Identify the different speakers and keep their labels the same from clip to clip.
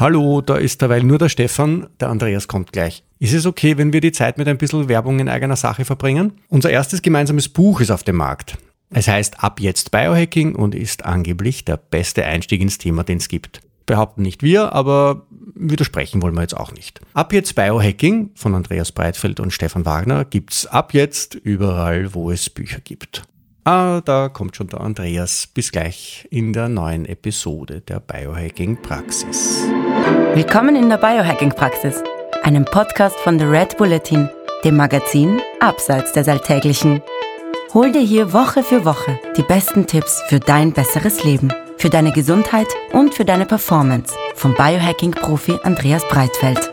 Speaker 1: Hallo, da ist derweil nur der Stefan, der Andreas kommt gleich. Ist es okay, wenn wir die Zeit mit ein bisschen Werbung in eigener Sache verbringen? Unser erstes gemeinsames Buch ist auf dem Markt. Es heißt Ab jetzt Biohacking und ist angeblich der beste Einstieg ins Thema, den es gibt. Behaupten nicht wir, aber widersprechen wollen wir jetzt auch nicht. Ab jetzt Biohacking von Andreas Breitfeld und Stefan Wagner gibt's ab jetzt überall, wo es Bücher gibt. Ah, da kommt schon der Andreas. Bis gleich in der neuen Episode der Biohacking Praxis.
Speaker 2: Willkommen in der Biohacking Praxis, einem Podcast von The Red Bulletin, dem Magazin Abseits des Alltäglichen. Hol dir hier Woche für Woche die besten Tipps für dein besseres Leben, für deine Gesundheit und für deine Performance vom Biohacking-Profi Andreas Breitfeld.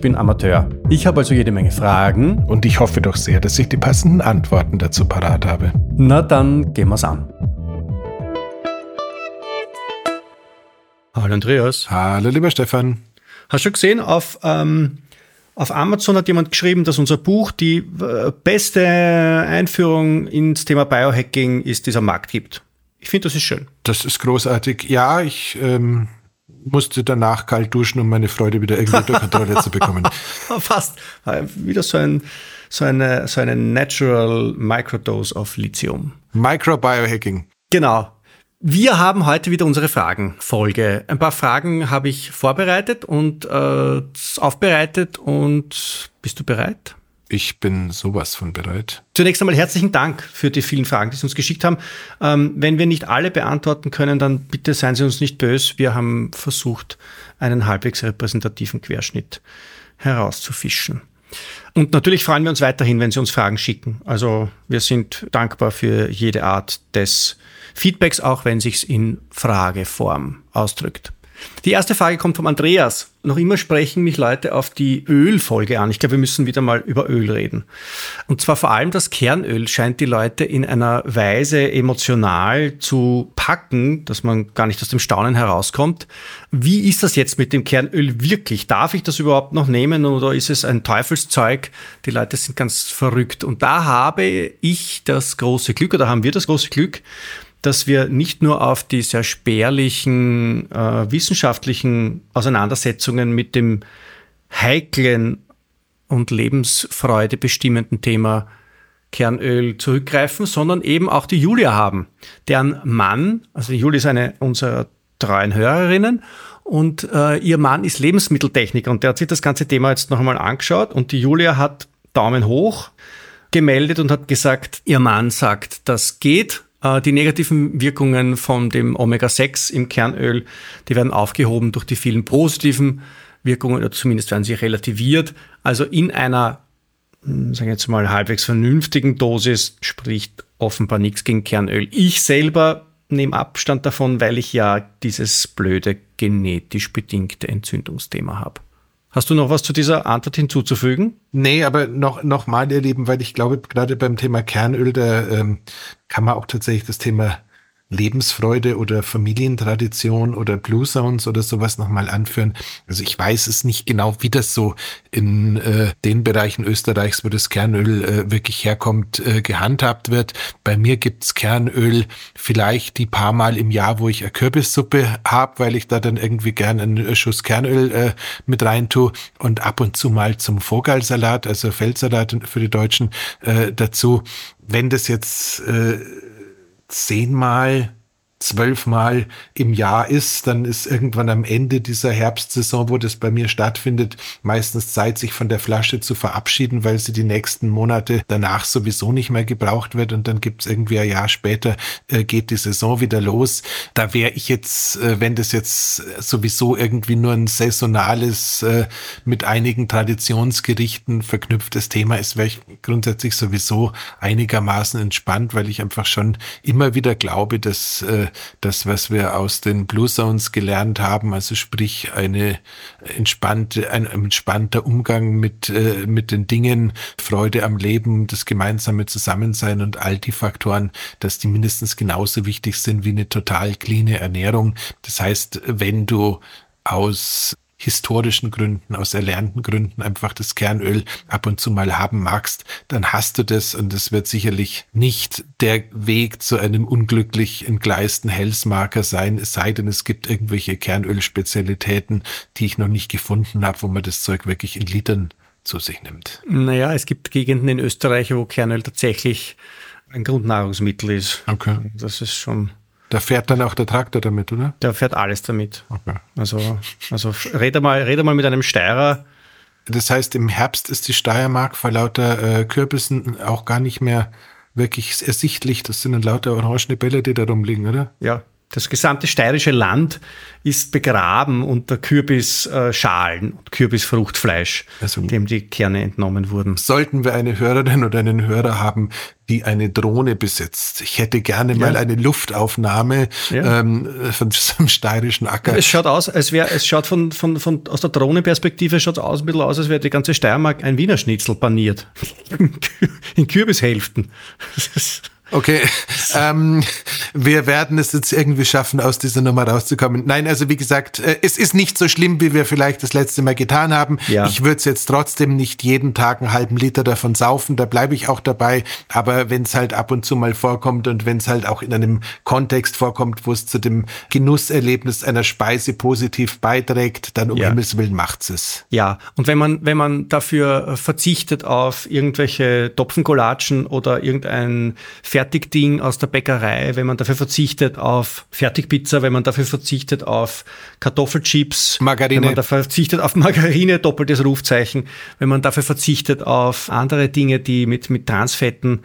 Speaker 1: bin Amateur. Ich habe also jede Menge Fragen.
Speaker 3: Und ich hoffe doch sehr, dass ich die passenden Antworten dazu parat habe.
Speaker 1: Na dann gehen wir's an. Hallo Andreas.
Speaker 3: Hallo lieber Stefan.
Speaker 1: Hast du gesehen, auf, ähm, auf Amazon hat jemand geschrieben, dass unser Buch die äh, beste Einführung ins Thema Biohacking ist, die es am Markt gibt. Ich finde, das ist schön.
Speaker 3: Das ist großartig. Ja, ich ähm, musste danach kalt duschen, um meine Freude wieder irgendwie unter Kontrolle zu bekommen.
Speaker 1: Fast. Äh, wieder so, ein, so, eine, so eine Natural Microdose of Lithium.
Speaker 3: Microbiohacking.
Speaker 1: Genau. Wir haben heute wieder unsere Fragenfolge. Ein paar Fragen habe ich vorbereitet und äh, aufbereitet und bist du bereit?
Speaker 3: Ich bin sowas von bereit.
Speaker 1: Zunächst einmal herzlichen Dank für die vielen Fragen, die Sie uns geschickt haben. Ähm, wenn wir nicht alle beantworten können, dann bitte seien Sie uns nicht böse. Wir haben versucht, einen halbwegs repräsentativen Querschnitt herauszufischen. Und natürlich freuen wir uns weiterhin, wenn Sie uns Fragen schicken. Also wir sind dankbar für jede Art des Feedbacks, auch wenn sich's in Frageform ausdrückt. Die erste Frage kommt vom Andreas. Noch immer sprechen mich Leute auf die Ölfolge an. Ich glaube, wir müssen wieder mal über Öl reden. Und zwar vor allem das Kernöl scheint die Leute in einer Weise emotional zu packen, dass man gar nicht aus dem Staunen herauskommt. Wie ist das jetzt mit dem Kernöl wirklich? Darf ich das überhaupt noch nehmen oder ist es ein Teufelszeug? Die Leute sind ganz verrückt. Und da habe ich das große Glück oder haben wir das große Glück, dass wir nicht nur auf die sehr spärlichen äh, wissenschaftlichen Auseinandersetzungen mit dem heiklen und Lebensfreude bestimmenden Thema Kernöl zurückgreifen, sondern eben auch die Julia haben, deren Mann, also die Julia ist eine unserer treuen Hörerinnen und äh, ihr Mann ist Lebensmitteltechniker und der hat sich das ganze Thema jetzt noch einmal angeschaut und die Julia hat Daumen hoch gemeldet und hat gesagt, ihr Mann sagt, das geht, die negativen Wirkungen von dem Omega-6 im Kernöl, die werden aufgehoben durch die vielen positiven Wirkungen, oder zumindest werden sie relativiert. Also in einer, hm, sagen wir jetzt mal, halbwegs vernünftigen Dosis spricht offenbar nichts gegen Kernöl. Ich selber nehme Abstand davon, weil ich ja dieses blöde genetisch bedingte Entzündungsthema habe. Hast du noch was zu dieser Antwort hinzuzufügen?
Speaker 3: Nee, aber noch, noch mal, ihr Lieben, weil ich glaube, gerade beim Thema Kernöl, da ähm, kann man auch tatsächlich das Thema Lebensfreude oder Familientradition oder Blue Sounds oder sowas nochmal anführen. Also ich weiß es nicht genau, wie das so in äh, den Bereichen Österreichs, wo das Kernöl äh, wirklich herkommt, äh, gehandhabt wird. Bei mir gibt's Kernöl vielleicht die paar Mal im Jahr, wo ich eine Kürbissuppe habe, weil ich da dann irgendwie gern einen Schuss Kernöl äh, mit rein tue und ab und zu mal zum Vogelsalat, also Feldsalat für die Deutschen äh, dazu. Wenn das jetzt äh, zehnmal zwölfmal im Jahr ist, dann ist irgendwann am Ende dieser Herbstsaison, wo das bei mir stattfindet, meistens Zeit, sich von der Flasche zu verabschieden, weil sie die nächsten Monate danach sowieso nicht mehr gebraucht wird und dann gibt's irgendwie ein Jahr später, äh, geht die Saison wieder los. Da wäre ich jetzt, äh, wenn das jetzt sowieso irgendwie nur ein saisonales, äh, mit einigen Traditionsgerichten verknüpftes Thema ist, wäre ich grundsätzlich sowieso einigermaßen entspannt, weil ich einfach schon immer wieder glaube, dass äh, das, was wir aus den Blue Zones gelernt haben, also sprich eine entspannte, ein entspannter Umgang mit, äh, mit den Dingen, Freude am Leben, das gemeinsame Zusammensein und all die Faktoren, dass die mindestens genauso wichtig sind wie eine total clean Ernährung. Das heißt, wenn du aus historischen Gründen, aus erlernten Gründen einfach das Kernöl ab und zu mal haben magst, dann hast du das und das wird sicherlich nicht der Weg zu einem unglücklich entgleisten Hellsmarker sein, es sei denn, es gibt irgendwelche Kernölspezialitäten, die ich noch nicht gefunden habe, wo man das Zeug wirklich in Litern zu sich nimmt.
Speaker 1: Naja, es gibt Gegenden in Österreich, wo Kernöl tatsächlich ein Grundnahrungsmittel ist.
Speaker 3: Okay.
Speaker 1: Das ist schon
Speaker 3: da fährt dann auch der Traktor damit, oder?
Speaker 1: Der fährt alles damit. Okay. Also, also rede mal, rede mal mit einem Steirer.
Speaker 3: Das heißt, im Herbst ist die Steiermark vor lauter äh, Kürbissen auch gar nicht mehr wirklich ersichtlich. Das sind dann lauter orange Bälle, die da rumliegen, oder?
Speaker 1: Ja, das gesamte steirische Land ist begraben unter Kürbisschalen und Kürbisfruchtfleisch, also, dem die Kerne entnommen wurden.
Speaker 3: Sollten wir eine Hörerin oder einen Hörer haben, die eine Drohne besitzt. Ich hätte gerne mal eine Luftaufnahme ja. ähm, von diesem steirischen Acker.
Speaker 1: Es schaut aus, als wäre, es schaut von, von, von, aus der Drohnenperspektive schaut es aus, ein bisschen aus, als wäre die ganze Steiermark ein Wiener Schnitzel paniert. In Kürbishälften.
Speaker 3: Okay, ähm, wir werden es jetzt irgendwie schaffen, aus dieser Nummer rauszukommen. Nein, also wie gesagt, äh, es ist nicht so schlimm, wie wir vielleicht das letzte Mal getan haben. Ja. Ich würde es jetzt trotzdem nicht jeden Tag einen halben Liter davon saufen, da bleibe ich auch dabei. Aber wenn es halt ab und zu mal vorkommt und wenn es halt auch in einem Kontext vorkommt, wo es zu dem Genusserlebnis einer Speise positiv beiträgt, dann um ja. Himmels Willen macht's es.
Speaker 1: Ja, und wenn man, wenn man dafür verzichtet auf irgendwelche Topfencollagen oder irgendein Fer Fertigding aus der Bäckerei, wenn man dafür verzichtet auf Fertigpizza, wenn man dafür verzichtet auf Kartoffelchips, Margarine. wenn man dafür verzichtet auf Margarine, doppeltes Rufzeichen, wenn man dafür verzichtet auf andere Dinge, die mit, mit Transfetten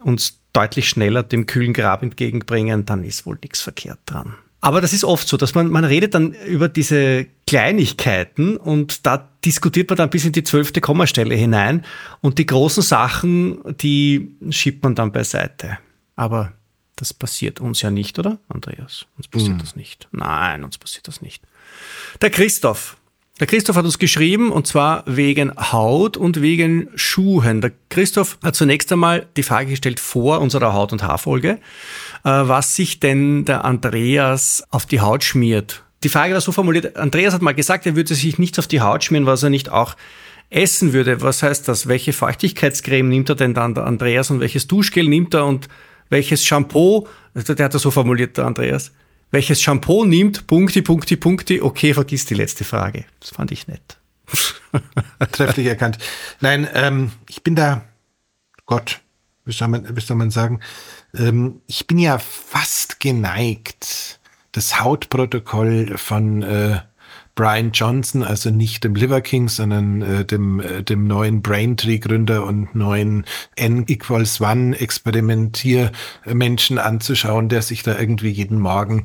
Speaker 1: uns deutlich schneller dem kühlen Grab entgegenbringen, dann ist wohl nichts verkehrt dran. Aber das ist oft so, dass man, man redet dann über diese Kleinigkeiten und da diskutiert man dann bis in die zwölfte Kommastelle hinein und die großen Sachen, die schiebt man dann beiseite. Aber das passiert uns ja nicht, oder, Andreas? Uns passiert mhm. das nicht. Nein, uns passiert das nicht. Der Christoph. Der Christoph hat uns geschrieben und zwar wegen Haut und wegen Schuhen. Der Christoph hat zunächst einmal die Frage gestellt vor unserer Haut- und Haarfolge, äh, was sich denn der Andreas auf die Haut schmiert die Frage war so formuliert, Andreas hat mal gesagt, er würde sich nichts auf die Haut schmieren, was er nicht auch essen würde. Was heißt das? Welche Feuchtigkeitscreme nimmt er denn dann, der Andreas, und welches Duschgel nimmt er und welches Shampoo, also der hat das so formuliert, der Andreas, welches Shampoo nimmt, Punkti, Punkti, Punkti, okay, vergiss die letzte Frage. Das fand ich nett.
Speaker 3: Trefflich erkannt. Nein, ähm, ich bin da, Gott, wie soll man, wie soll man sagen, ähm, ich bin ja fast geneigt, das Hautprotokoll von äh, Brian Johnson, also nicht dem Liver King, sondern äh, dem, äh, dem neuen Braintree-Gründer und neuen N equals One Experimentiermenschen anzuschauen, der sich da irgendwie jeden Morgen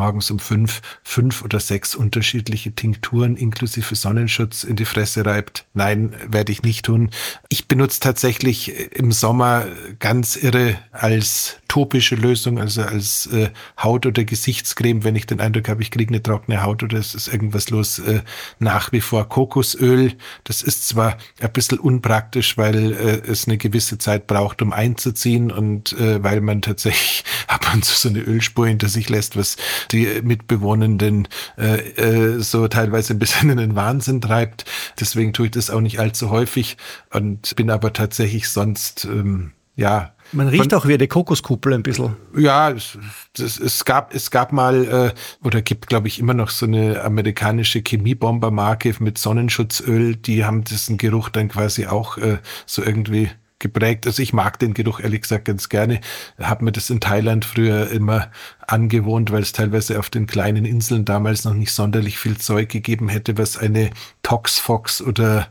Speaker 3: morgens um fünf, fünf oder sechs unterschiedliche Tinkturen inklusive Sonnenschutz in die Fresse reibt. Nein, werde ich nicht tun. Ich benutze tatsächlich im Sommer ganz irre als topische Lösung, also als äh, Haut- oder Gesichtscreme, wenn ich den Eindruck habe, ich kriege eine trockene Haut oder es ist irgendwas los, äh, nach wie vor Kokosöl. Das ist zwar ein bisschen unpraktisch, weil äh, es eine gewisse Zeit braucht, um einzuziehen und äh, weil man tatsächlich ab und zu so eine Ölspur hinter sich lässt, was die Mitbewohnenden äh, äh, so teilweise ein bisschen in den Wahnsinn treibt. Deswegen tue ich das auch nicht allzu häufig und bin aber tatsächlich sonst, ähm, ja,
Speaker 1: man riecht Von, auch wie eine Kokoskuppel ein bisschen.
Speaker 3: Ja, es, es, es gab, es gab mal, äh, oder gibt, glaube ich, immer noch so eine amerikanische Chemiebombermarke mit Sonnenschutzöl, die haben diesen Geruch dann quasi auch äh, so irgendwie geprägt. Also ich mag den Geruch ehrlich gesagt ganz gerne. Hab mir das in Thailand früher immer angewohnt, weil es teilweise auf den kleinen Inseln damals noch nicht sonderlich viel Zeug gegeben hätte, was eine Toxfox oder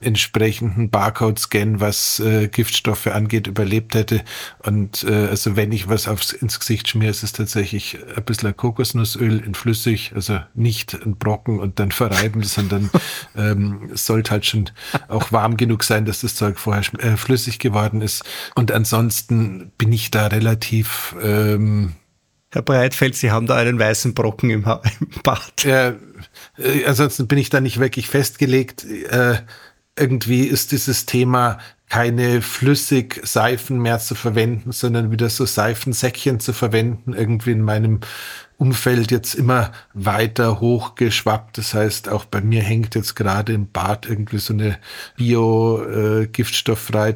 Speaker 3: entsprechenden Barcode-Scan, was äh, Giftstoffe angeht, überlebt hätte. Und äh, also wenn ich was aufs, ins Gesicht schmiere, ist es tatsächlich ein bisschen Kokosnussöl in flüssig, also nicht ein Brocken und dann verreiben, sondern ähm, es sollte halt schon auch warm genug sein, dass das Zeug vorher äh, flüssig geworden ist. Und ansonsten bin ich da relativ ähm,
Speaker 1: Herr Breitfeld, Sie haben da einen weißen Brocken im, ha im Bad.
Speaker 3: Ja, äh, ansonsten bin ich da nicht wirklich festgelegt. Äh, irgendwie ist dieses Thema keine Flüssigseifen mehr zu verwenden, sondern wieder so Seifensäckchen zu verwenden, irgendwie in meinem Umfeld jetzt immer weiter hochgeschwappt. Das heißt, auch bei mir hängt jetzt gerade im Bad irgendwie so eine bio äh,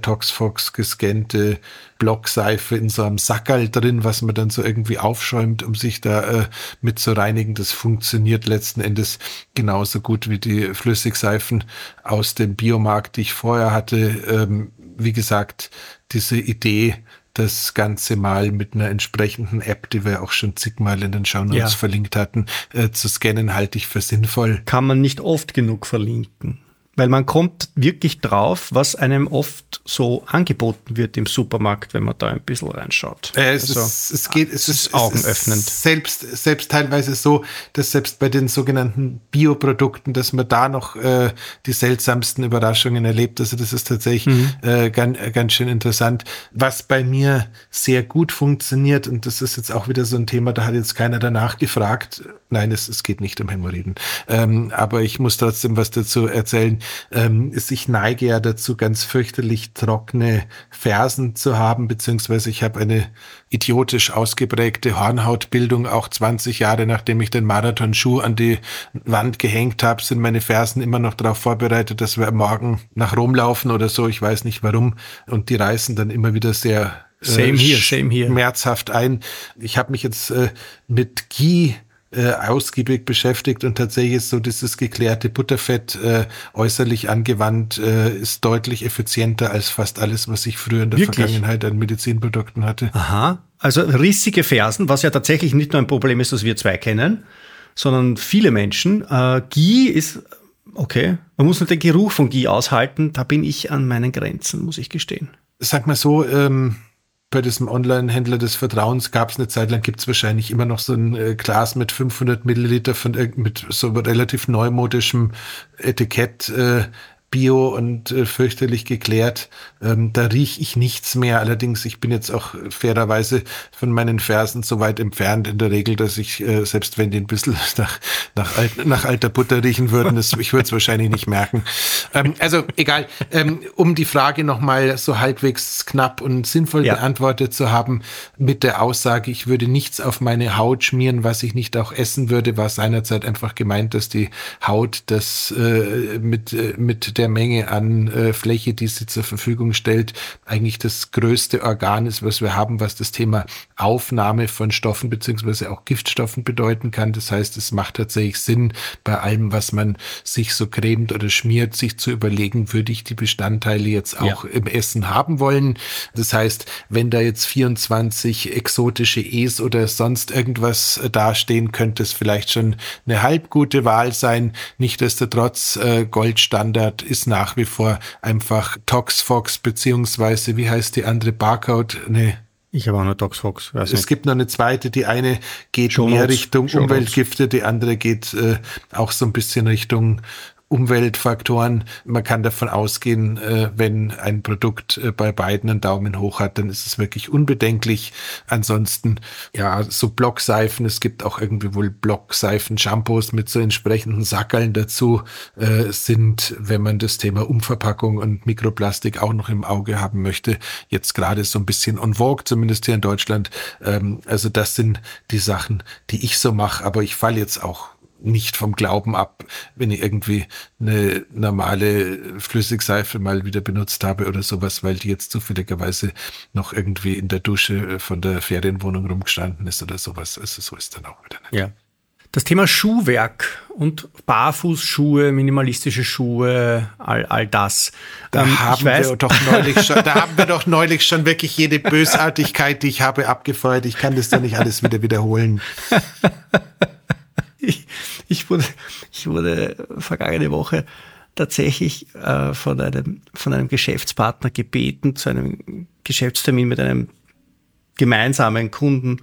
Speaker 3: Toxfox gescannte Blockseife in so einem Sackerl drin, was man dann so irgendwie aufschäumt, um sich da äh, mit zu reinigen. Das funktioniert letzten Endes genauso gut wie die Flüssigseifen aus dem Biomarkt, die ich vorher hatte. Ähm, wie gesagt, diese Idee, das Ganze mal mit einer entsprechenden App, die wir auch schon zigmal in den Shownotes ja. verlinkt hatten, äh, zu scannen, halte ich für sinnvoll.
Speaker 1: Kann man nicht oft genug verlinken. Weil man kommt wirklich drauf, was einem oft so angeboten wird im Supermarkt, wenn man da ein bisschen reinschaut.
Speaker 3: Äh, es, also, ist, es geht, es ist augenöffnend. Es ist selbst, selbst teilweise so, dass selbst bei den sogenannten Bioprodukten, dass man da noch äh, die seltsamsten Überraschungen erlebt. Also das ist tatsächlich mhm. äh, ganz, ganz schön interessant. Was bei mir sehr gut funktioniert, und das ist jetzt auch wieder so ein Thema, da hat jetzt keiner danach gefragt. Nein, es, es geht nicht um Hämorrhoiden. Ähm, aber ich muss trotzdem was dazu erzählen ähm, ich neige ja dazu, ganz fürchterlich trockene Fersen zu haben, beziehungsweise ich habe eine idiotisch ausgeprägte Hornhautbildung. Auch 20 Jahre nachdem ich den Marathonschuh an die Wand gehängt habe, sind meine Fersen immer noch darauf vorbereitet, dass wir morgen nach Rom laufen oder so. Ich weiß nicht warum. Und die reißen dann immer wieder sehr
Speaker 1: Same äh, here, same here.
Speaker 3: schmerzhaft ein. Ich habe mich jetzt äh, mit Ghee äh, ausgiebig beschäftigt und tatsächlich ist so dieses geklärte Butterfett äh, äußerlich angewandt äh, ist deutlich effizienter als fast alles, was ich früher in der Wirklich? Vergangenheit an Medizinprodukten hatte.
Speaker 1: Aha, also rissige Fersen, was ja tatsächlich nicht nur ein Problem ist, das wir zwei kennen, sondern viele Menschen. Äh, Ghee ist okay, man muss nur den Geruch von Ghee aushalten. Da bin ich an meinen Grenzen, muss ich gestehen.
Speaker 3: Sag mal so. Ähm bei diesem Online-Händler des Vertrauens gab es eine Zeit lang, gibt es wahrscheinlich immer noch so ein äh, Glas mit 500 Milliliter von mit so relativ neumodischem Etikett. Äh, bio und äh, fürchterlich geklärt. Ähm, da riech ich nichts mehr. Allerdings, ich bin jetzt auch fairerweise von meinen Fersen so weit entfernt in der Regel, dass ich, äh, selbst wenn die ein bisschen nach, nach, alt, nach alter Butter riechen würden, das, ich würde es wahrscheinlich nicht merken. Ähm, also egal, ähm, um die Frage nochmal so halbwegs knapp und sinnvoll ja. beantwortet zu haben, mit der Aussage, ich würde nichts auf meine Haut schmieren, was ich nicht auch essen würde, war seinerzeit einfach gemeint, dass die Haut das äh, mit, äh, mit der Menge an äh, Fläche, die sie zur Verfügung stellt, eigentlich das größte Organ ist, was wir haben, was das Thema Aufnahme von Stoffen beziehungsweise auch Giftstoffen bedeuten kann. Das heißt, es macht tatsächlich Sinn, bei allem, was man sich so cremt oder schmiert, sich zu überlegen, würde ich die Bestandteile jetzt auch ja. im Essen haben wollen. Das heißt, wenn da jetzt 24 exotische E's oder sonst irgendwas äh, dastehen, könnte es vielleicht schon eine halb gute Wahl sein. Nichtsdestotrotz äh, Goldstandard ist nach wie vor einfach ToxFox beziehungsweise wie heißt die andere Barcode?
Speaker 1: Nee. Ich habe auch nur ToxFox.
Speaker 3: Es nicht. gibt noch eine zweite, die eine geht Show mehr Richtung Show Umweltgifte, die andere geht äh, auch so ein bisschen Richtung Umweltfaktoren. Man kann davon ausgehen, äh, wenn ein Produkt äh, bei beiden einen Daumen hoch hat, dann ist es wirklich unbedenklich. Ansonsten, ja, so Blockseifen, es gibt auch irgendwie wohl Blockseifen-Shampoos mit so entsprechenden Sackeln dazu, äh, sind, wenn man das Thema Umverpackung und Mikroplastik auch noch im Auge haben möchte, jetzt gerade so ein bisschen on vogue, zumindest hier in Deutschland. Ähm, also das sind die Sachen, die ich so mache, aber ich falle jetzt auch nicht vom Glauben ab, wenn ich irgendwie eine normale Flüssigseife mal wieder benutzt habe oder sowas, weil die jetzt zufälligerweise noch irgendwie in der Dusche von der Ferienwohnung rumgestanden ist oder sowas. Also so ist dann auch wieder
Speaker 1: nicht. Ja. Das Thema Schuhwerk und Barfußschuhe, minimalistische Schuhe, all, all das.
Speaker 3: Da, ähm, haben wir doch neulich schon, da haben wir doch neulich schon wirklich jede Bösartigkeit, die ich habe, abgefeuert. Ich kann das doch nicht alles wieder wiederholen.
Speaker 1: ich, ich, wurde, ich wurde vergangene Woche tatsächlich äh, von, einem, von einem Geschäftspartner gebeten, zu einem Geschäftstermin mit einem gemeinsamen Kunden,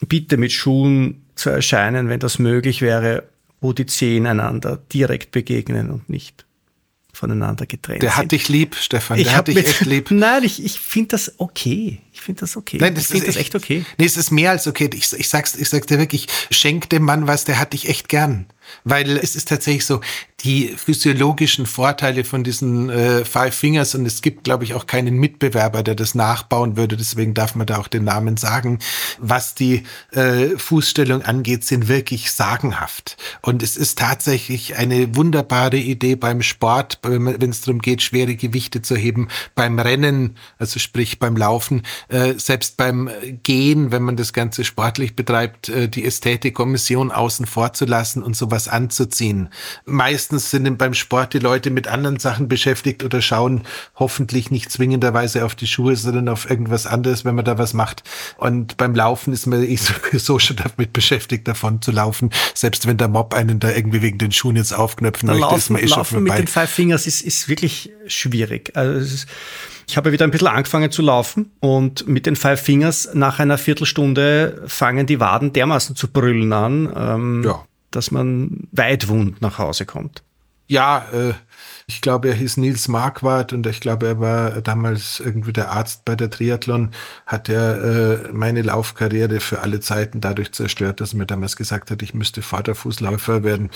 Speaker 1: bitte mit Schuhen zu erscheinen, wenn das möglich wäre, wo die Zehen einander direkt begegnen und nicht voneinander getrennt
Speaker 3: Der hat dich lieb, Stefan. Der
Speaker 1: ich hat dich echt lieb. Nein, ich, ich finde das okay. Ich finde das okay.
Speaker 3: Nein, das
Speaker 1: ich finde
Speaker 3: das
Speaker 1: echt okay.
Speaker 3: Nee, es ist mehr als okay. Ich, ich, sag's, ich sag's dir wirklich, schenk dem Mann was, der hat dich echt gern. Weil es ist tatsächlich so, die physiologischen Vorteile von diesen äh, Five Fingers und es gibt, glaube ich, auch keinen Mitbewerber, der das nachbauen würde. Deswegen darf man da auch den Namen sagen. Was die äh, Fußstellung angeht, sind wirklich sagenhaft. Und es ist tatsächlich eine wunderbare Idee beim Sport, wenn es darum geht, schwere Gewichte zu heben, beim Rennen, also sprich beim Laufen, äh, selbst beim Gehen, wenn man das Ganze sportlich betreibt, äh, die Ästhetikkommission außen vor zu lassen und sowas anzuziehen. Meistens sind beim Sport die Leute mit anderen Sachen beschäftigt oder schauen hoffentlich nicht zwingenderweise auf die Schuhe, sondern auf irgendwas anderes, wenn man da was macht. Und beim Laufen ist man eh sowieso schon damit beschäftigt, davon zu laufen. Selbst wenn der Mob einen da irgendwie wegen den Schuhen jetzt aufknöpfen
Speaker 1: da
Speaker 3: möchte,
Speaker 1: laufen,
Speaker 3: ist man eh
Speaker 1: laufen
Speaker 3: schon vorbei.
Speaker 1: mit den Five Fingers ist, ist wirklich schwierig. Also ich habe wieder ein bisschen angefangen zu laufen und mit den Five Fingers nach einer Viertelstunde fangen die Waden dermaßen zu brüllen an. Ähm, ja dass man weitwund nach Hause kommt.
Speaker 3: Ja, äh, ich glaube, er hieß Nils Marquardt und ich glaube, er war damals irgendwie der Arzt bei der Triathlon, hat er äh, meine Laufkarriere für alle Zeiten dadurch zerstört, dass er mir damals gesagt hat, ich müsste Vorderfußläufer werden.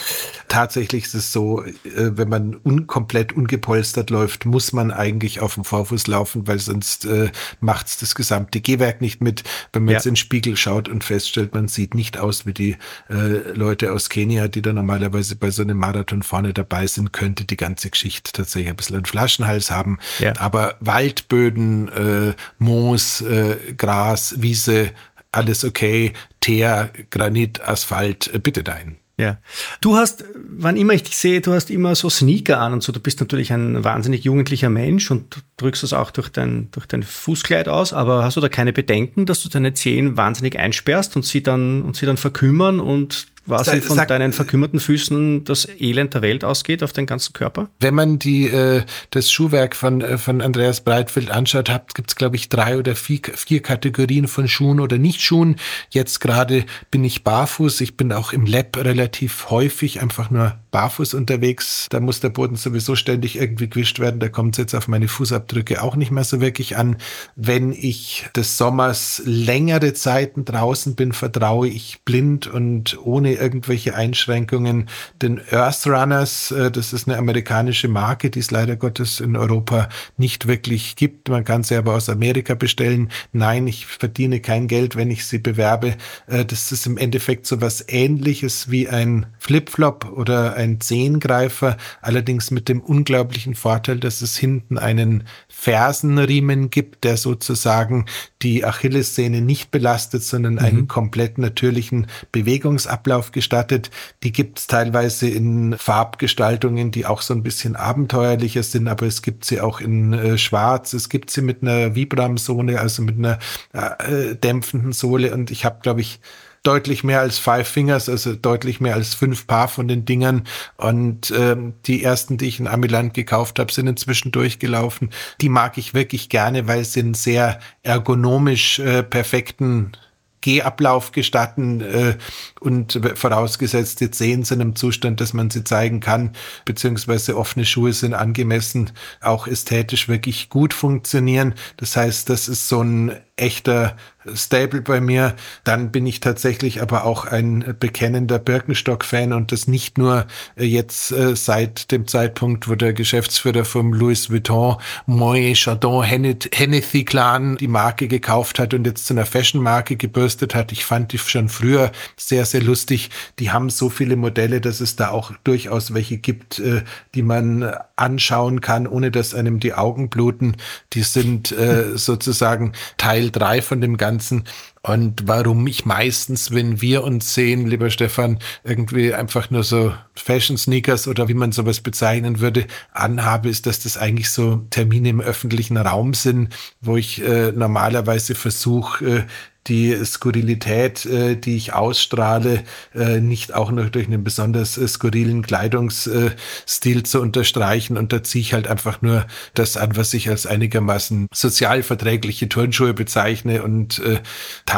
Speaker 3: Tatsächlich ist es so, äh, wenn man un komplett ungepolstert läuft, muss man eigentlich auf dem Vorfuß laufen, weil sonst äh, macht das gesamte Gehwerk nicht mit. Wenn man ja. jetzt in den Spiegel schaut und feststellt, man sieht nicht aus wie die äh, Leute aus Kenia, die da normalerweise bei so einem Marathon vorne dabei sind, könnte die ganze Geschichte tatsächlich ein bisschen einen Flaschenhals haben. Ja. Aber Waldböden, äh, Moos, äh, Gras, Wiese, alles okay. Teer, Granit, Asphalt, äh, bitte dein.
Speaker 1: Ja. Du hast, wann immer ich dich sehe, du hast immer so Sneaker an und so. Du bist natürlich ein wahnsinnig jugendlicher Mensch und drückst das auch durch dein, durch dein Fußkleid aus. Aber hast du da keine Bedenken, dass du deine Zehen wahnsinnig einsperrst und sie dann, und sie dann verkümmern und quasi von Sag, deinen verkümmerten Füßen das Elend der Welt ausgeht auf den ganzen Körper?
Speaker 3: Wenn man die, äh, das Schuhwerk von, äh, von Andreas Breitfeld anschaut, gibt es, glaube ich, drei oder vier, vier Kategorien von Schuhen oder Nicht-Schuhen. Jetzt gerade bin ich barfuß. Ich bin auch im Lab relativ häufig einfach nur barfuß unterwegs. Da muss der Boden sowieso ständig irgendwie gewischt werden. Da kommt es jetzt auf meine Fußabdrücke auch nicht mehr so wirklich an. Wenn ich des Sommers längere Zeiten draußen bin, vertraue ich blind und ohne irgendwelche Einschränkungen den Earth Runners. Äh, das ist eine amerikanische Marke, die es leider Gottes in Europa nicht wirklich gibt. Man kann sie aber aus Amerika bestellen. Nein, ich verdiene kein Geld, wenn ich sie bewerbe. Äh, das ist im Endeffekt so was ähnliches wie ein Flipflop oder ein Zehengreifer, allerdings mit dem unglaublichen Vorteil, dass es hinten einen Fersenriemen gibt, der sozusagen die Achillessehne nicht belastet, sondern mhm. einen komplett natürlichen Bewegungsablauf gestattet. Die gibt es teilweise in Farbgestaltungen, die auch so ein bisschen abenteuerlicher sind, aber es gibt sie auch in äh, Schwarz. Es gibt sie mit einer Vibram-Sohle, also mit einer äh, dämpfenden Sohle. Und ich habe, glaube ich, deutlich mehr als Five Fingers, also deutlich mehr als fünf Paar von den Dingern. Und ähm, die ersten, die ich in Amiland gekauft habe, sind inzwischen durchgelaufen. Die mag ich wirklich gerne, weil sie einen sehr ergonomisch äh, perfekten Gehablauf gestatten äh, und vorausgesetzt die Zehen sind im Zustand, dass man sie zeigen kann, beziehungsweise offene Schuhe sind angemessen, auch ästhetisch wirklich gut funktionieren. Das heißt, das ist so ein echter Stable bei mir. Dann bin ich tatsächlich aber auch ein bekennender Birkenstock-Fan und das nicht nur äh, jetzt äh, seit dem Zeitpunkt, wo der Geschäftsführer vom Louis Vuitton Moët Chardon Hennessy Clan die Marke gekauft hat und jetzt zu einer Fashion-Marke gebürstet hat. Ich fand die schon früher sehr, sehr lustig. Die haben so viele Modelle, dass es da auch durchaus welche gibt, äh, die man anschauen kann, ohne dass einem die Augen bluten. Die sind sozusagen Teil Teil 3 von dem Ganzen ganzen und warum ich meistens, wenn wir uns sehen, lieber Stefan, irgendwie einfach nur so Fashion-Sneakers oder wie man sowas bezeichnen würde, anhabe, ist, dass das eigentlich so Termine im öffentlichen Raum sind, wo ich äh, normalerweise versuche, äh, die Skurrilität, äh, die ich ausstrahle, äh, nicht auch noch durch einen besonders äh, skurrilen Kleidungsstil zu unterstreichen. Und da ziehe ich halt einfach nur das an, was ich als einigermaßen sozial verträgliche Turnschuhe bezeichne und äh,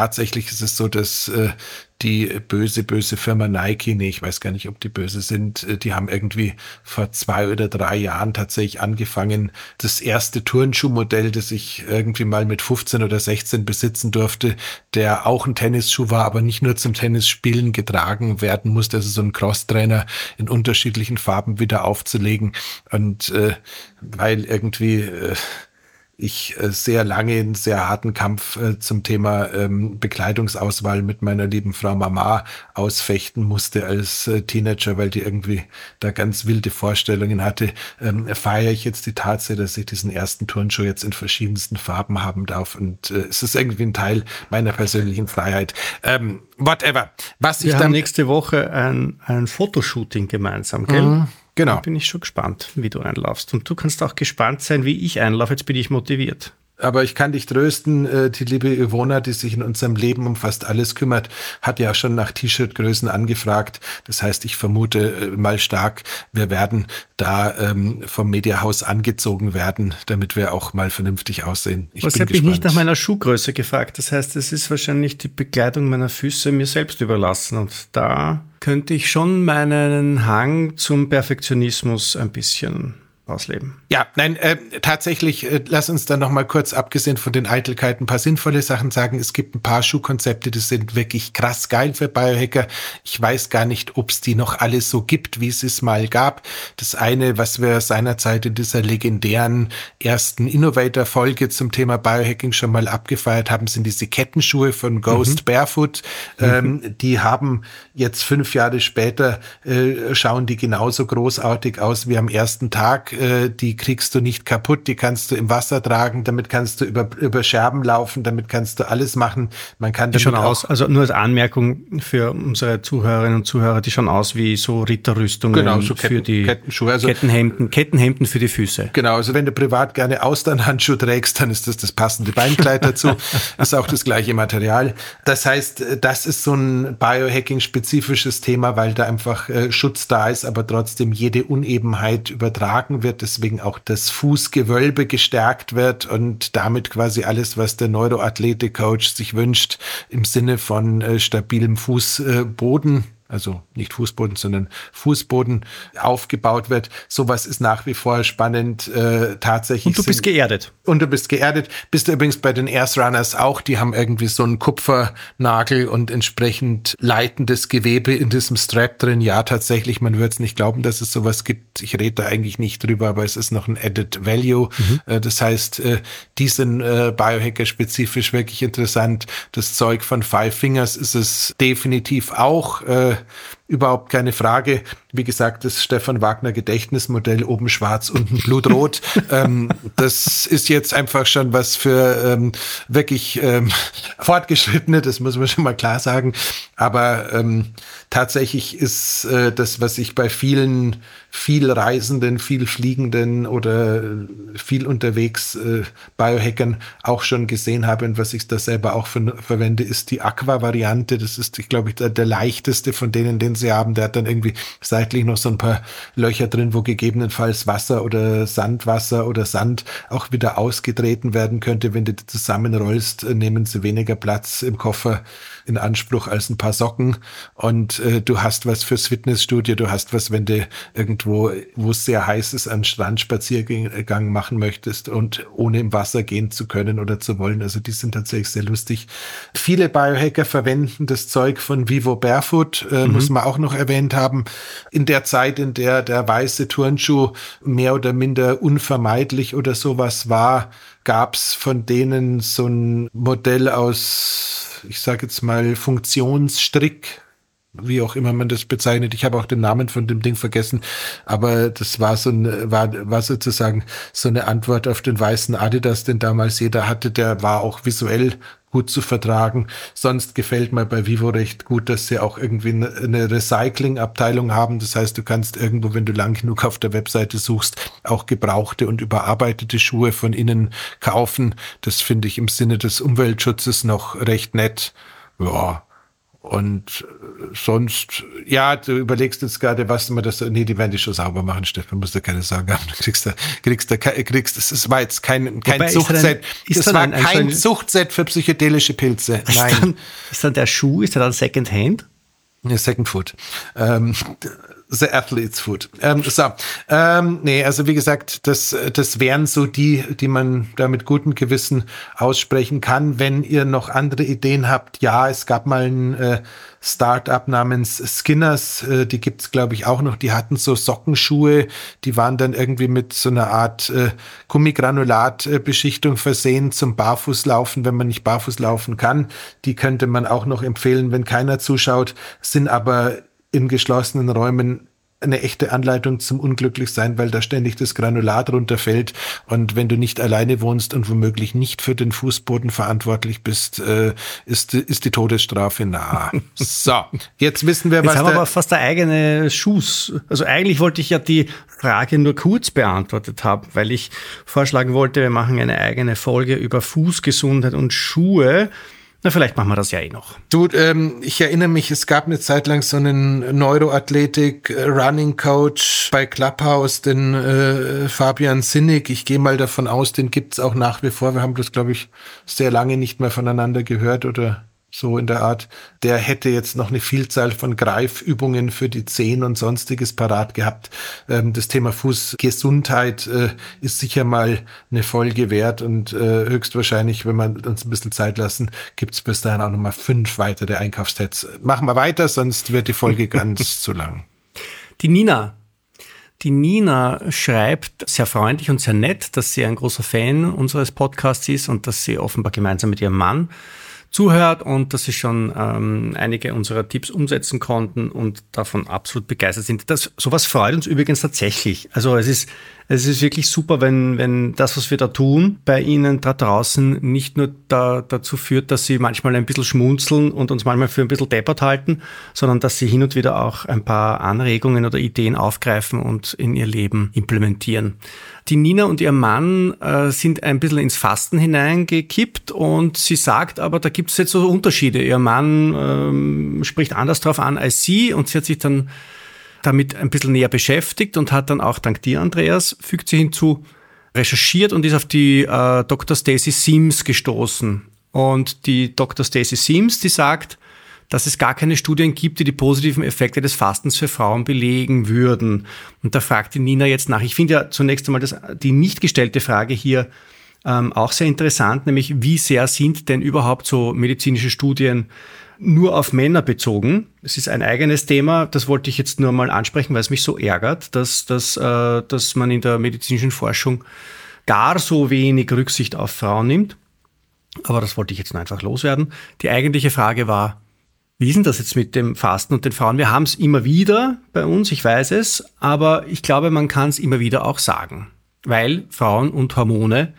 Speaker 3: tatsächlich ist es so, dass äh, die böse, böse Firma Nike, nee, ich weiß gar nicht, ob die böse sind, äh, die haben irgendwie vor zwei oder drei Jahren tatsächlich angefangen, das erste Turnschuhmodell, das ich irgendwie mal mit 15 oder 16 besitzen durfte, der auch ein Tennisschuh war, aber nicht nur zum Tennisspielen getragen werden musste, also so ein Crosstrainer in unterschiedlichen Farben wieder aufzulegen. Und äh, weil irgendwie äh, ich äh, sehr lange einen sehr harten Kampf äh, zum Thema ähm, Bekleidungsauswahl mit meiner lieben Frau Mama ausfechten musste als äh, Teenager, weil die irgendwie da ganz wilde Vorstellungen hatte, ähm, feiere ich jetzt die Tatsache, dass ich diesen ersten Turnschuh jetzt in verschiedensten Farben haben darf. Und äh, es ist irgendwie ein Teil meiner persönlichen Freiheit. Ähm, whatever.
Speaker 1: Was Wir ich dann nächste Woche ein, ein Fotoshooting gemeinsam, gell? Mhm. Genau. Da bin ich schon gespannt, wie du einlaufst. Und du kannst auch gespannt sein, wie ich einlaufe. Jetzt bin ich motiviert.
Speaker 3: Aber ich kann dich trösten, äh, die liebe Ivona, die sich in unserem Leben um fast alles kümmert, hat ja schon nach T-Shirt-Größen angefragt. Das heißt, ich vermute äh, mal stark, wir werden da ähm, vom Mediahaus angezogen werden, damit wir auch mal vernünftig aussehen.
Speaker 1: Ich Was habe ich nicht nach meiner Schuhgröße gefragt? Das heißt, es ist wahrscheinlich die Bekleidung meiner Füße mir selbst überlassen. Und da könnte ich schon meinen Hang zum Perfektionismus ein bisschen ausleben.
Speaker 3: Ja, nein, äh, tatsächlich, äh, lass uns dann noch mal kurz, abgesehen von den Eitelkeiten, ein paar sinnvolle Sachen sagen. Es gibt ein paar Schuhkonzepte, die sind wirklich krass geil für Biohacker. Ich weiß gar nicht, ob es die noch alle so gibt, wie es es mal gab. Das eine, was wir seinerzeit in dieser legendären ersten Innovator-Folge zum Thema Biohacking schon mal abgefeiert haben, sind diese Kettenschuhe von Ghost mhm. Barefoot. Mhm. Ähm, die haben jetzt fünf Jahre später, äh, schauen die genauso großartig aus wie am ersten Tag äh, die kriegst du nicht kaputt, die kannst du im Wasser tragen, damit kannst du über, über Scherben laufen, damit kannst du alles machen. Man kann
Speaker 1: die schon aus, also nur als Anmerkung für unsere Zuhörerinnen und Zuhörer, die schon aus wie so Ritterrüstungen
Speaker 3: genau, so
Speaker 1: Ketten, für die
Speaker 3: Kettenschuhe,
Speaker 1: also, Kettenhemden, Kettenhemden für die Füße.
Speaker 3: Genau, also wenn du privat gerne Austernhandschuhe trägst, dann ist das das passende Beinkleid dazu. ist auch das gleiche Material. Das heißt, das ist so ein Biohacking-spezifisches Thema, weil da einfach äh, Schutz da ist, aber trotzdem jede Unebenheit übertragen wird wird, deswegen auch das Fußgewölbe gestärkt wird und damit quasi alles, was der Neuroathletik-Coach sich wünscht, im Sinne von äh, stabilem Fußboden. Äh, also nicht Fußboden, sondern Fußboden aufgebaut wird. Sowas ist nach wie vor spannend. Äh, tatsächlich.
Speaker 1: Und du bist geerdet.
Speaker 3: Und du bist geerdet. Bist du übrigens bei den Airs Runners auch. Die haben irgendwie so einen Kupfernagel und entsprechend leitendes Gewebe in diesem Strap drin. Ja, tatsächlich. Man würde es nicht glauben, dass es sowas gibt. Ich rede da eigentlich nicht drüber, aber es ist noch ein Added Value. Mhm. Äh, das heißt, äh, die sind äh, Biohacker-spezifisch wirklich interessant. Das Zeug von Five Fingers ist es definitiv auch. Äh, überhaupt keine Frage. Wie gesagt, das Stefan Wagner Gedächtnismodell oben schwarz, unten blutrot. ähm, das ist jetzt einfach schon was für ähm, wirklich ähm, Fortgeschrittene, das muss man schon mal klar sagen. Aber ähm, tatsächlich ist äh, das, was ich bei vielen viel Reisenden, viel Fliegenden oder viel unterwegs äh, Biohackern auch schon gesehen habe und was ich da selber auch für, verwende, ist die Aqua-Variante. Das ist, ich glaube, der, der leichteste von denen, den sie haben. Der hat dann irgendwie seitlich noch so ein paar Löcher drin, wo gegebenenfalls Wasser oder Sandwasser oder Sand auch wieder ausgetreten werden könnte. Wenn du die zusammenrollst, äh, nehmen sie weniger Platz im Koffer in Anspruch als ein paar Socken und äh, du hast was fürs Fitnessstudio, du hast was, wenn du irgendwo, wo es sehr heiß ist, einen Strandspaziergang machen möchtest und ohne im Wasser gehen zu können oder zu wollen. Also die sind tatsächlich sehr lustig. Viele Biohacker verwenden das Zeug von Vivo Barefoot, äh, mhm. muss man auch noch erwähnt haben. In der Zeit, in der der weiße Turnschuh mehr oder minder unvermeidlich oder sowas war, gab es von denen so ein Modell aus ich sage jetzt mal, Funktionsstrick, wie auch immer man das bezeichnet. Ich habe auch den Namen von dem Ding vergessen, aber das war so ein, war, war sozusagen so eine Antwort auf den weißen Adidas, den damals jeder hatte. Der war auch visuell gut zu vertragen. Sonst gefällt mir bei Vivo recht gut, dass sie auch irgendwie eine Recycling-Abteilung haben. Das heißt, du kannst irgendwo, wenn du lang genug auf der Webseite suchst, auch gebrauchte und überarbeitete Schuhe von innen kaufen. Das finde ich im Sinne des Umweltschutzes noch recht nett. Ja, Und sonst, ja, du überlegst jetzt gerade, was man das, nee, die werden die schon sauber machen, Stefan, musst du keine Sorgen haben. Du kriegst da, kriegst da, kriegst, das war jetzt kein, kein Wobei, Zuchtset. das war ein, kein ein Zuchtset für psychedelische Pilze.
Speaker 1: Ist Nein. Dann, ist dann der Schuh, ist der dann Second Hand?
Speaker 3: Ja, Second Food. Ähm, The Athlete's Food. Ähm, so, ähm, nee, also wie gesagt, das, das wären so die, die man da mit gutem Gewissen aussprechen kann. Wenn ihr noch andere Ideen habt, ja, es gab mal ein äh, Startup namens Skinners, äh, die gibt's glaube ich auch noch. Die hatten so Sockenschuhe, die waren dann irgendwie mit so einer Art äh, Gummigranulatbeschichtung versehen zum Barfußlaufen, wenn man nicht barfuß laufen kann. Die könnte man auch noch empfehlen, wenn keiner zuschaut, sind aber in geschlossenen Räumen eine echte Anleitung zum Unglücklichsein, weil da ständig das Granulat runterfällt. Und wenn du nicht alleine wohnst und womöglich nicht für den Fußboden verantwortlich bist, äh, ist, ist die Todesstrafe nah. so, jetzt wissen wir,
Speaker 1: jetzt was. Jetzt haben wir aber fast der eigene Schuss. Also eigentlich wollte ich ja die Frage nur kurz beantwortet haben, weil ich vorschlagen wollte, wir machen eine eigene Folge über Fußgesundheit und Schuhe. Na, vielleicht machen wir das ja eh noch.
Speaker 3: Du, ähm, ich erinnere mich, es gab eine Zeit lang so einen Neuroathletik-Running-Coach bei Clubhouse, den äh, Fabian Sinnig. Ich gehe mal davon aus, den gibt's auch nach wie vor. Wir haben das, glaube ich, sehr lange nicht mehr voneinander gehört oder so in der Art, der hätte jetzt noch eine Vielzahl von Greifübungen für die Zehen und sonstiges parat gehabt. Ähm, das Thema Fußgesundheit äh, ist sicher mal eine Folge wert und äh, höchstwahrscheinlich, wenn wir uns ein bisschen Zeit lassen, gibt es bis dahin auch nochmal fünf weitere Einkaufstests. Machen wir weiter, sonst wird die Folge ganz zu lang.
Speaker 1: Die Nina die Nina schreibt sehr freundlich und sehr nett, dass sie ein großer Fan unseres Podcasts ist und dass sie offenbar gemeinsam mit ihrem Mann zuhört und dass sie schon ähm, einige unserer Tipps umsetzen konnten und davon absolut begeistert sind. Das, sowas freut uns übrigens tatsächlich. Also es ist, es ist wirklich super, wenn, wenn das, was wir da tun, bei Ihnen da draußen nicht nur da, dazu führt, dass Sie manchmal ein bisschen schmunzeln und uns manchmal für ein bisschen deppert halten, sondern dass Sie hin und wieder auch ein paar Anregungen oder Ideen aufgreifen und in Ihr Leben implementieren. Die Nina und ihr Mann äh, sind ein bisschen ins Fasten hineingekippt und sie sagt aber, da gibt es jetzt so Unterschiede. Ihr Mann ähm, spricht anders drauf an als sie und sie hat sich dann damit ein bisschen näher beschäftigt und hat dann auch dank dir, Andreas, fügt sie hinzu, recherchiert und ist auf die äh, Dr. Stacy Sims gestoßen. Und die Dr. Stacy Sims, die sagt, dass es gar keine Studien gibt, die die positiven Effekte des Fastens für Frauen belegen würden. Und da fragt die Nina jetzt nach. Ich finde ja zunächst einmal das, die nicht gestellte Frage hier ähm, auch sehr interessant, nämlich wie sehr sind denn überhaupt so medizinische Studien nur auf Männer bezogen. Es ist ein eigenes Thema, das wollte ich jetzt nur mal ansprechen, weil es mich so ärgert, dass, dass, äh, dass man in der medizinischen Forschung gar so wenig Rücksicht auf Frauen nimmt. Aber das wollte ich jetzt nur einfach loswerden. Die eigentliche Frage war, wie ist denn das jetzt mit dem Fasten und den Frauen? Wir haben es immer wieder bei uns, ich weiß es, aber ich glaube, man kann es immer wieder auch sagen, weil Frauen und Hormone,